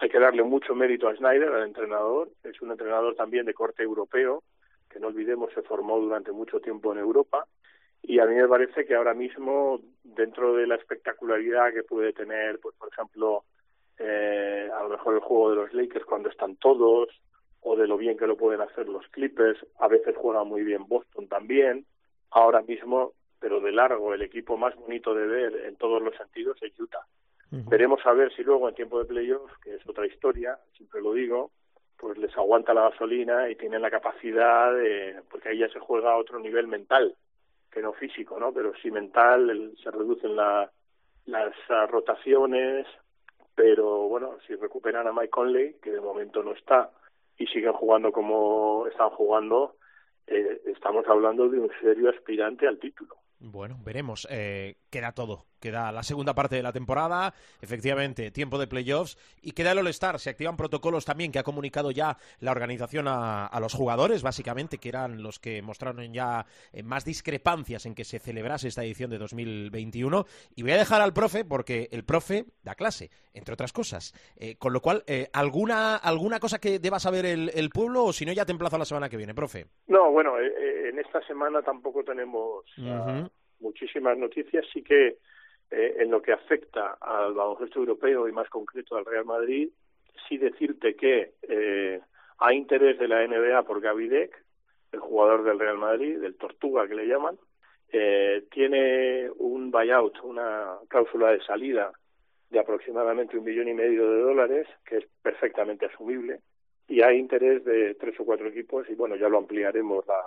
Hay que darle mucho mérito a Snyder, al entrenador, es un entrenador también de corte europeo, que no olvidemos se formó durante mucho tiempo en Europa, y a mí me parece que ahora mismo, dentro de la espectacularidad que puede tener, pues por ejemplo, eh, a lo mejor el juego de los Lakers cuando están todos, o de lo bien que lo pueden hacer los Clippers, a veces juega muy bien Boston también, ahora mismo, pero de largo, el equipo más bonito de ver en todos los sentidos es Utah. Uh -huh. Veremos a ver si luego en tiempo de playoffs, que es otra historia, siempre lo digo, pues les aguanta la gasolina y tienen la capacidad de, porque ahí ya se juega a otro nivel mental, que no físico, ¿no? Pero sí mental, el, se reducen la, las uh, rotaciones, pero bueno, si recuperan a Mike Conley, que de momento no está, y siguen jugando como están jugando, eh, estamos hablando de un serio aspirante al título. Bueno, veremos. Eh, queda todo. Queda la segunda parte de la temporada, efectivamente, tiempo de playoffs y queda el All-Star. Se activan protocolos también que ha comunicado ya la organización a, a los jugadores, básicamente, que eran los que mostraron ya eh, más discrepancias en que se celebrase esta edición de 2021. Y voy a dejar al profe, porque el profe da clase, entre otras cosas. Eh, con lo cual, eh, ¿alguna, ¿alguna cosa que deba saber el, el pueblo o si no ya te emplazo a la semana que viene, profe? No, bueno, en esta semana tampoco tenemos uh -huh. Muchísimas noticias. Sí que eh, en lo que afecta al baloncesto europeo y más concreto al Real Madrid, sí decirte que eh, hay interés de la NBA por Gavidec, el jugador del Real Madrid, del Tortuga que le llaman, eh, tiene un buyout, una cláusula de salida de aproximadamente un millón y medio de dólares, que es perfectamente asumible, y hay interés de tres o cuatro equipos, y bueno, ya lo ampliaremos la,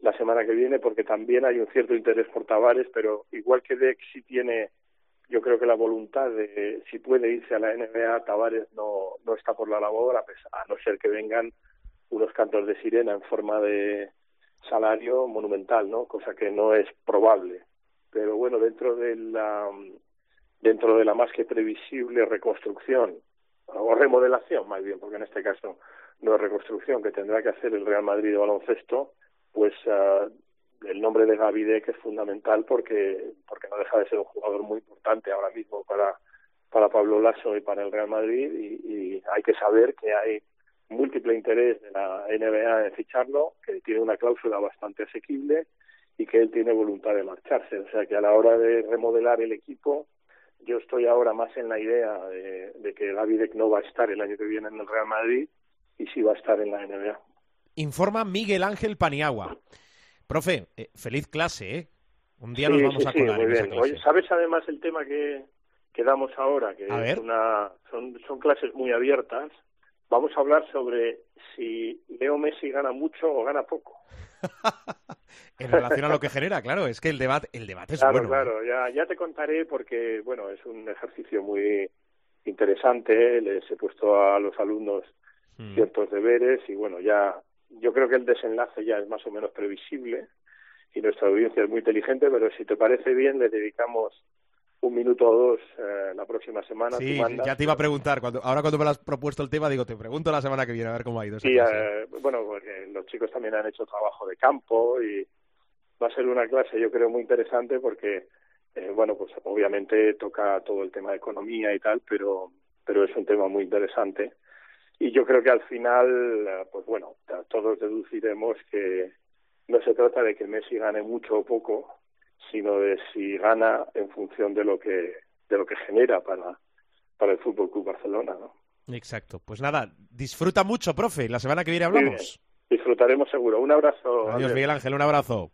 la semana que viene porque también hay un cierto interés por Tavares, pero igual que Dex sí tiene, yo creo que la voluntad de si puede irse a la NBA, Tavares no, no está por la labor, a, pesar, a no ser que vengan unos cantos de sirena en forma de salario monumental, ¿no? Cosa que no es probable. Pero bueno, dentro de la dentro de la más que previsible reconstrucción o remodelación más bien, porque en este caso no es reconstrucción, que tendrá que hacer el Real Madrid de baloncesto, pues uh, el nombre de Gavide que es fundamental porque porque no deja de ser un jugador muy importante ahora mismo para para Pablo Lasso y para el Real Madrid y, y hay que saber que hay múltiple interés de la NBA en ficharlo, que tiene una cláusula bastante asequible y que él tiene voluntad de marcharse. O sea que a la hora de remodelar el equipo, yo estoy ahora más en la idea de, de que Davidek no va a estar el año que viene en el Real Madrid y sí va a estar en la NBA. Informa Miguel Ángel Paniagua. Profe, eh, feliz clase, ¿eh? Un día nos vamos sí, a colar muy en esa bien. Oye, ¿sabes además el tema que, que damos ahora? Que A es ver. una, son, son clases muy abiertas. Vamos a hablar sobre si Leo Messi gana mucho o gana poco. En relación a lo que genera, claro, es que el debate, el debate es claro, bueno. ¿eh? claro, ya, ya te contaré porque, bueno, es un ejercicio muy interesante. Les he puesto a los alumnos Mm. ciertos deberes y, bueno, ya yo creo que el desenlace ya es más o menos previsible y nuestra audiencia es muy inteligente, pero si te parece bien, le dedicamos un minuto o dos eh, la próxima semana. Sí, mandas. ya te iba a preguntar. Cuando, ahora cuando me lo has propuesto el tema, digo, te pregunto la semana que viene a ver cómo ha ido esa Sí, eh, bueno, porque los chicos también han hecho trabajo de campo y va a ser una clase yo creo muy interesante porque, eh, bueno, pues obviamente toca todo el tema de economía y tal, pero, pero es un tema muy interesante. Y yo creo que al final, eh, pues bueno, todos deduciremos que no se trata de que Messi gane mucho o poco, sino de si gana en función de lo que de lo que genera para para el Fútbol Club Barcelona, ¿no? Exacto. Pues nada, disfruta mucho, profe. La semana que viene hablamos. Disfrutaremos seguro. Un abrazo. Adiós. Miguel Ángel, un abrazo.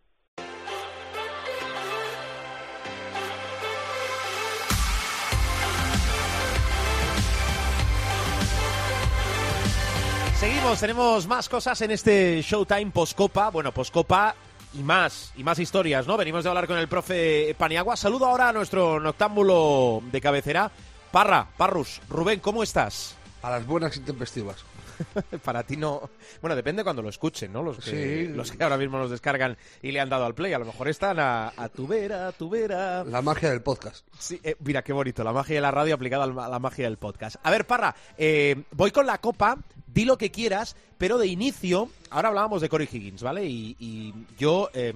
Seguimos, tenemos más cosas en este Showtime Postcopa. Bueno, Postcopa y más, y más historias, ¿no? Venimos de hablar con el profe Paniagua. Saludo ahora a nuestro noctámbulo de cabecera, Parra, Parrus. Rubén, ¿cómo estás? A las buenas intempestivas. Para ti no. Bueno, depende cuando lo escuchen, ¿no? Los que, Sí. los que ahora mismo nos descargan y le han dado al play. A lo mejor están a, a tu vera, a tu vera. La magia del podcast. Sí, eh, mira qué bonito, la magia de la radio aplicada a la magia del podcast. A ver, Parra, eh, voy con la copa, di lo que quieras, pero de inicio, ahora hablábamos de Corey Higgins, ¿vale? Y, yo eh,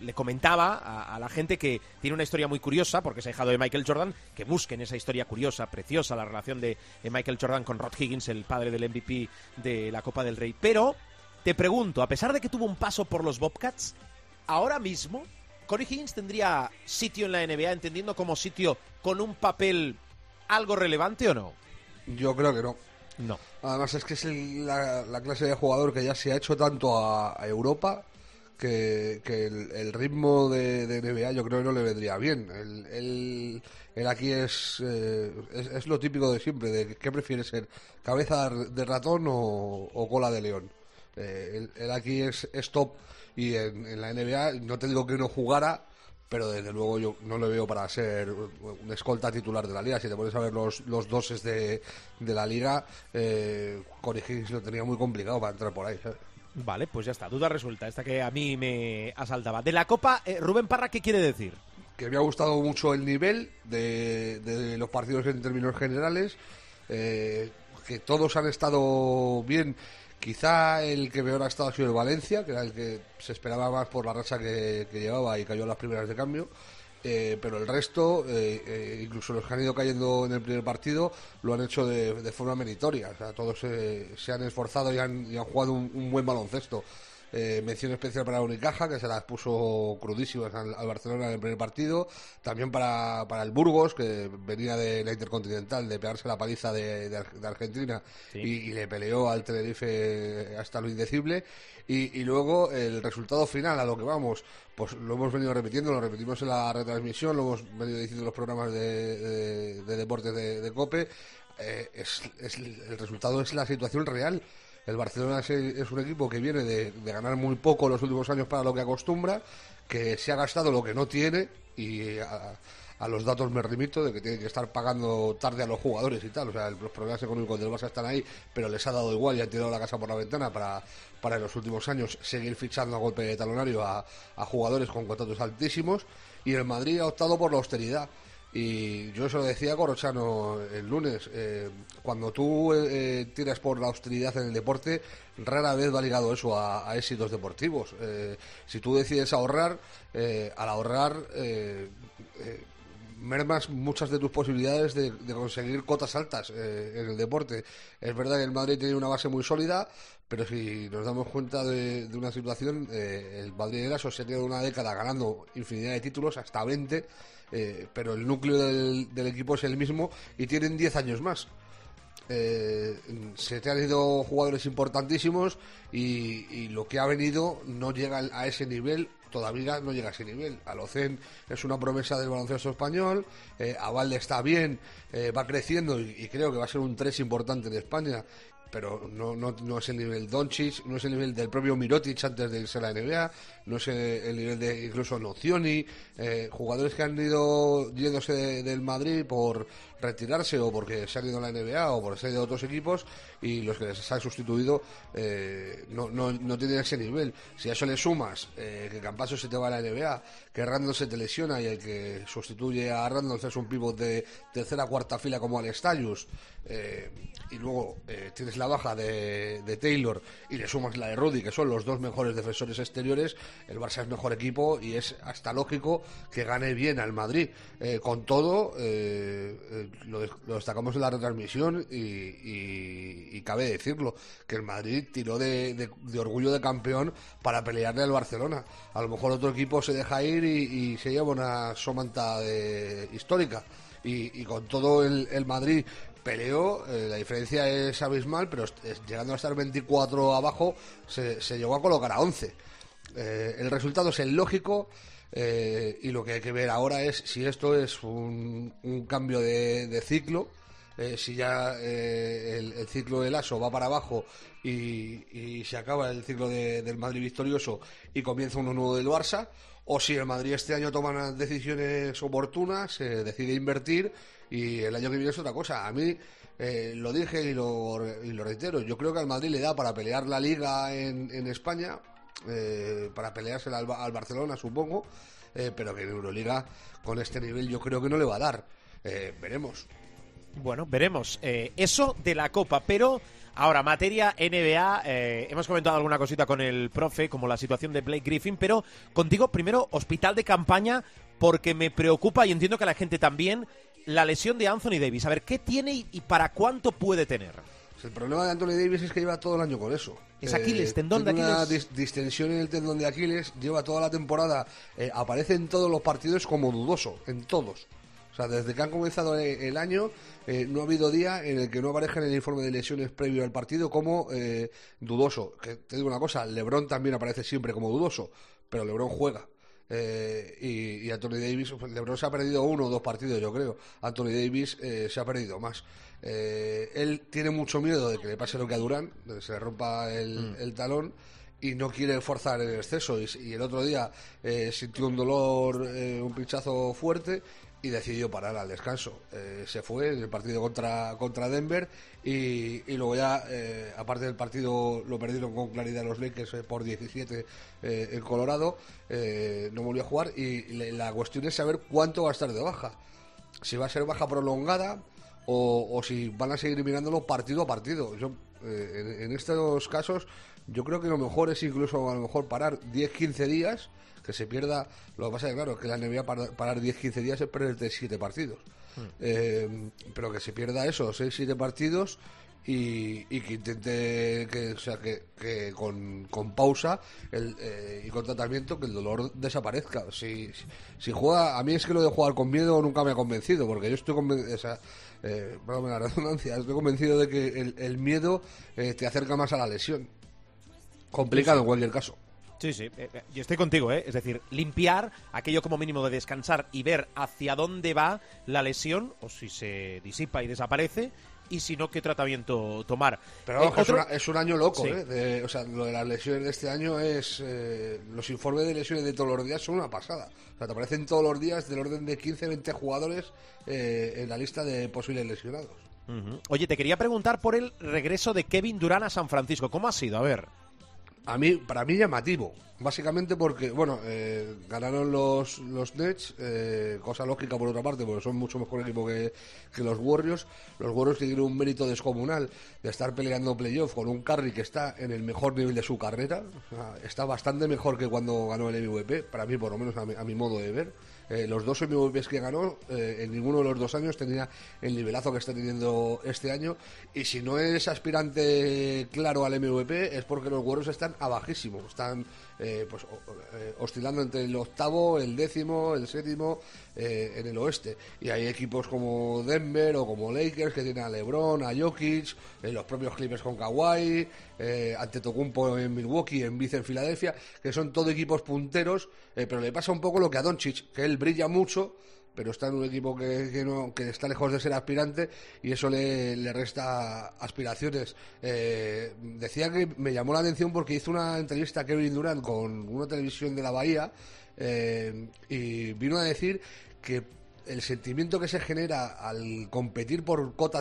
le comentaba a, la gente que tiene una historia muy curiosa, porque es ahijado de Michael Jordan, que busquen esa historia curiosa, preciosa, la relación de, de Michael Jordan con Rod Higgins, el padre del MVP de la Copa del Rey. Pero te pregunto, a pesar de que tuvo un paso por los Bobcats, ahora mismo Corey Higgins tendría sitio en la NBA, entendiendo como sitio con un papel algo relevante o no? Yo creo que no. No. Además es que es el- la, la clase de jugador que ya se ha hecho tanto a, Europa que, que el, el ritmo de, de NBA yo creo que no le vendría bien. Él, él- él aquí es, eh, es, lo típico de siempre, de qué prefiere ser, cabeza de ratón o, o cola de león. Eh, él aquí es, es top y en, en la NBA no te digo que no jugara, pero desde luego yo no le veo para ser un escolta titular de la liga. Si te pones a ver los, los doses de, de la liga, eh, Corey Higgins lo tenía muy complicado para entrar por ahí. ¿sabes? Vale, pues ya está, duda resulta, esta que a mí me asaltaba. De la Copa, eh, Rubén Parra, ¿qué quiere decir? Que me ha gustado mucho el nivel de, de los partidos en términos generales, eh, que todos han estado bien. Quizá el que peor ha estado ha sido el Valencia, que era el que se esperaba más por la racha que, llevaba y cayó en las primeras de cambio. Eh, pero el resto, eh, eh, incluso los que han ido cayendo en el primer partido, lo han hecho de, de forma meritoria. O sea, todos eh, se han esforzado y han, jugado un buen baloncesto. Eh, mención especial para Unicaja, que se las puso crudísimas al, al Barcelona en el primer partido. También para, para el Burgos, que venía de la Intercontinental, de pegarse la paliza de, de de Argentina Sí. y, y le peleó al Tenerife hasta lo indecible. Y, y luego el resultado final, a lo que vamos, pues lo hemos venido repitiendo, lo repetimos en la retransmisión, lo hemos venido diciendo en los programas de, de- de deportes de, de COPE. eh, es, es- el resultado es la situación real. El Barcelona es, un equipo que viene de, ganar muy poco los últimos años para lo que acostumbra, que se ha gastado lo que no tiene y a, a los datos me remito de que tiene que estar pagando tarde a los jugadores y tal. O sea, los problemas económicos del Barça están ahí, pero les ha dado igual y han tirado la casa por la ventana para, para en los últimos años seguir fichando a golpe de talonario a, a jugadores con contratos altísimos. Y el Madrid ha optado por la austeridad. Y yo eso lo decía Corrochano el lunes. eh, cuando tú eh, tiras por la austeridad en el deporte, rara vez va ligado eso a, a éxitos deportivos. Eh, si tú decides ahorrar, eh, al ahorrar eh, mermas muchas de tus posibilidades de, de conseguir cotas altas eh, en el deporte. Es verdad que el Madrid tiene una base muy sólida, pero si nos damos cuenta de, una situación, eh, el Madrid era sostenido una década ganando infinidad de títulos, hasta 20, eh, pero el núcleo del, equipo es el mismo y tienen 10 años más. Eh, se te han ido jugadores importantísimos y, lo que ha venido no llega a ese nivel todavía no llega a ese nivel. Alocen es una promesa del baloncesto español, eh, Avalde está bien, eh, va creciendo y, y creo que va a ser un 3 importante en España, pero no, no, no es el nivel Doncic, no es el nivel del propio Mirotic antes de irse a la NBA, no es el, el nivel de incluso Nocioni, eh, jugadores que han ido yéndose de- del Madrid por retirarse o porque se han ido a la NBA o por ser de otros equipos y los que les han sustituido eh, no, no, no tienen ese nivel. Si a eso le sumas eh, que Campaso se te va a la NBA, que Randall se te lesiona y el que sustituye a Randall es un pívot de tercera cuarta fila como Alestayus eh, y luego eh, tienes la baja de, Taylor y le sumas la de Rudy, que son los dos mejores defensores exteriores, el Barça es mejor equipo y es hasta lógico que gane bien al Madrid. Eh, con todo, eh, eh, lo, lo destacamos en la retransmisión y, y- cabe decirlo, que el Madrid tiró de, de- de orgullo de campeón para pelearle al Barcelona. A lo mejor otro equipo se deja ir y, se lleva una somanta de- histórica. Y, con todo el Madrid peleó, eh, la diferencia es abismal, pero llegando a estar 24 abajo, se, llegó a colocar a 11. Eh, el resultado es el lógico eh, y lo que hay que ver ahora es si esto es un, un cambio de, de ciclo, eh, si ya el, el ciclo del ASO va para abajo y, se acaba el ciclo de- del Madrid victorioso y comienza uno nuevo del Barça, o si el Madrid este año toma unas decisiones oportunas, decide invertir y el año que viene es otra cosa. A mí eh, lo dije y lo, y lo reitero, yo creo que al Madrid le da para pelear la liga en, España, eh, para peleársela al, Ba- al Barcelona, supongo, eh, pero que en Euroliga con este nivel yo creo que no le va a dar. Veremos. Bueno, veremos. Eso de la Copa, pero ahora, materia NBA, hemos comentado alguna cosita con el profe, como la situación de Blake Griffin, pero contigo primero, hospital de campaña, porque me preocupa y entiendo que la gente también, la lesión de Anthony Davis. A ver, ¿qué tiene y, para cuánto puede tener? Pues el problema de Anthony Davis es que lleva todo el año con eso. Es Aquiles, tendón de una Aquiles. dis- distensión en el tendón de Aquiles, lleva toda la temporada, eh, aparece en todos los partidos como dudoso, en todos. O sea, desde que han comenzado e- el año, eh, no ha habido día en el que no aparezca en el informe de lesiones previo al partido como eh, dudoso. Que te digo una cosa, Lebron también aparece siempre como dudoso, pero Lebron juega. Eh, y, y Anthony Davis, pues, LeBron se ha perdido uno o dos partidos, yo creo. Anthony Davis eh, se ha perdido más. Eh, él tiene mucho miedo de que le pase lo que a Durán, de que se le rompa el, el talón y no quiere forzar en exceso. Y, y el otro día eh, sintió un dolor, eh, un pinchazo fuerte y decidió parar al descanso. Eh, se fue en el partido contra, contra Denver y, y luego ya, eh, aparte del partido, lo perdieron con claridad los Lakers eh, por 17 eh, en Colorado, no volvió a jugar y le- la cuestión es saber cuánto va a estar de baja. Si va a ser baja prolongada o, o si van a seguir mirándolo partido a partido. Yo, en, en estos casos, yo creo que lo mejor es incluso a lo mejor parar 10-15 días, que se pierda. Lo que pasa es que, claro, que la NBA parar, parar 10-15 días es perderte 7 partidos. Eh, pero que se pierda eso, 6-7 partidos y, y que intente que, o sea, que, que con, con pausa el, eh, y con tratamiento que el dolor desaparezca. Si, si, si juega, a mí es que lo de jugar con miedo nunca me ha convencido, porque yo estoy convencido, o sea, eh, la redundancia, estoy convencido de que el, el miedo eh, te acerca más a la lesión. Complicado en cualquier caso. Sí, sí, eh, eh, yo estoy contigo, ¿eh? Es decir, limpiar aquello como mínimo de descansar y ver hacia dónde va la lesión, o si se disipa y desaparece, y si no, qué tratamiento tomar. Pero Eh, vamos, que otro- es, una- es un año loco, Sí. ¿eh? De- o sea, lo de las lesiones de este año es... eh, los informes de lesiones de todos los días son una pasada. O sea, te aparecen todos los días del orden de 15, 20 jugadores eh, en la lista de posibles lesionados. Ujú. Oye, te quería preguntar por el regreso de Kevin Durant a San Francisco. ¿Cómo ha sido? A ver. A mí, para mí llamativo. Básicamente porque, bueno, eh, ganaron los, los Nets, eh, cosa lógica por otra parte, porque son mucho mejor equipo que, que los Warriors. Los Warriors tienen un mérito descomunal de estar peleando playoff con un Curry que está en el mejor nivel de su carrera. Está bastante mejor que cuando ganó el MVP, para mí, por lo menos a mi, a mi modo de ver. Eh, los dos MVPs que ganó, eh, en ninguno de los dos años tenía el nivelazo que está teniendo este año. Y si no es aspirante claro al MVP, es porque los Warriors están abajísimos. Están eh, pues, eh, oscilando entre el octavo, el décimo, el séptimo eh, en el oeste. Y hay equipos como Denver o como Lakers que tienen a LeBron, a Jokic, eh, los propios Clippers con Kawhi, eh, Antetokounmpo en Milwaukee, en Vice en Filadelfia, que son todo equipos punteros, pero le pasa un poco lo que a Doncic, que él brilla mucho, pero está en un equipo que, que no, que está lejos de ser aspirante y eso le, le resta aspiraciones. Eh, decía que me llamó la atención porque hizo una entrevista Kevin Durant con una televisión de la Bahía eh, y vino a decir que el sentimiento que se genera al competir por cotas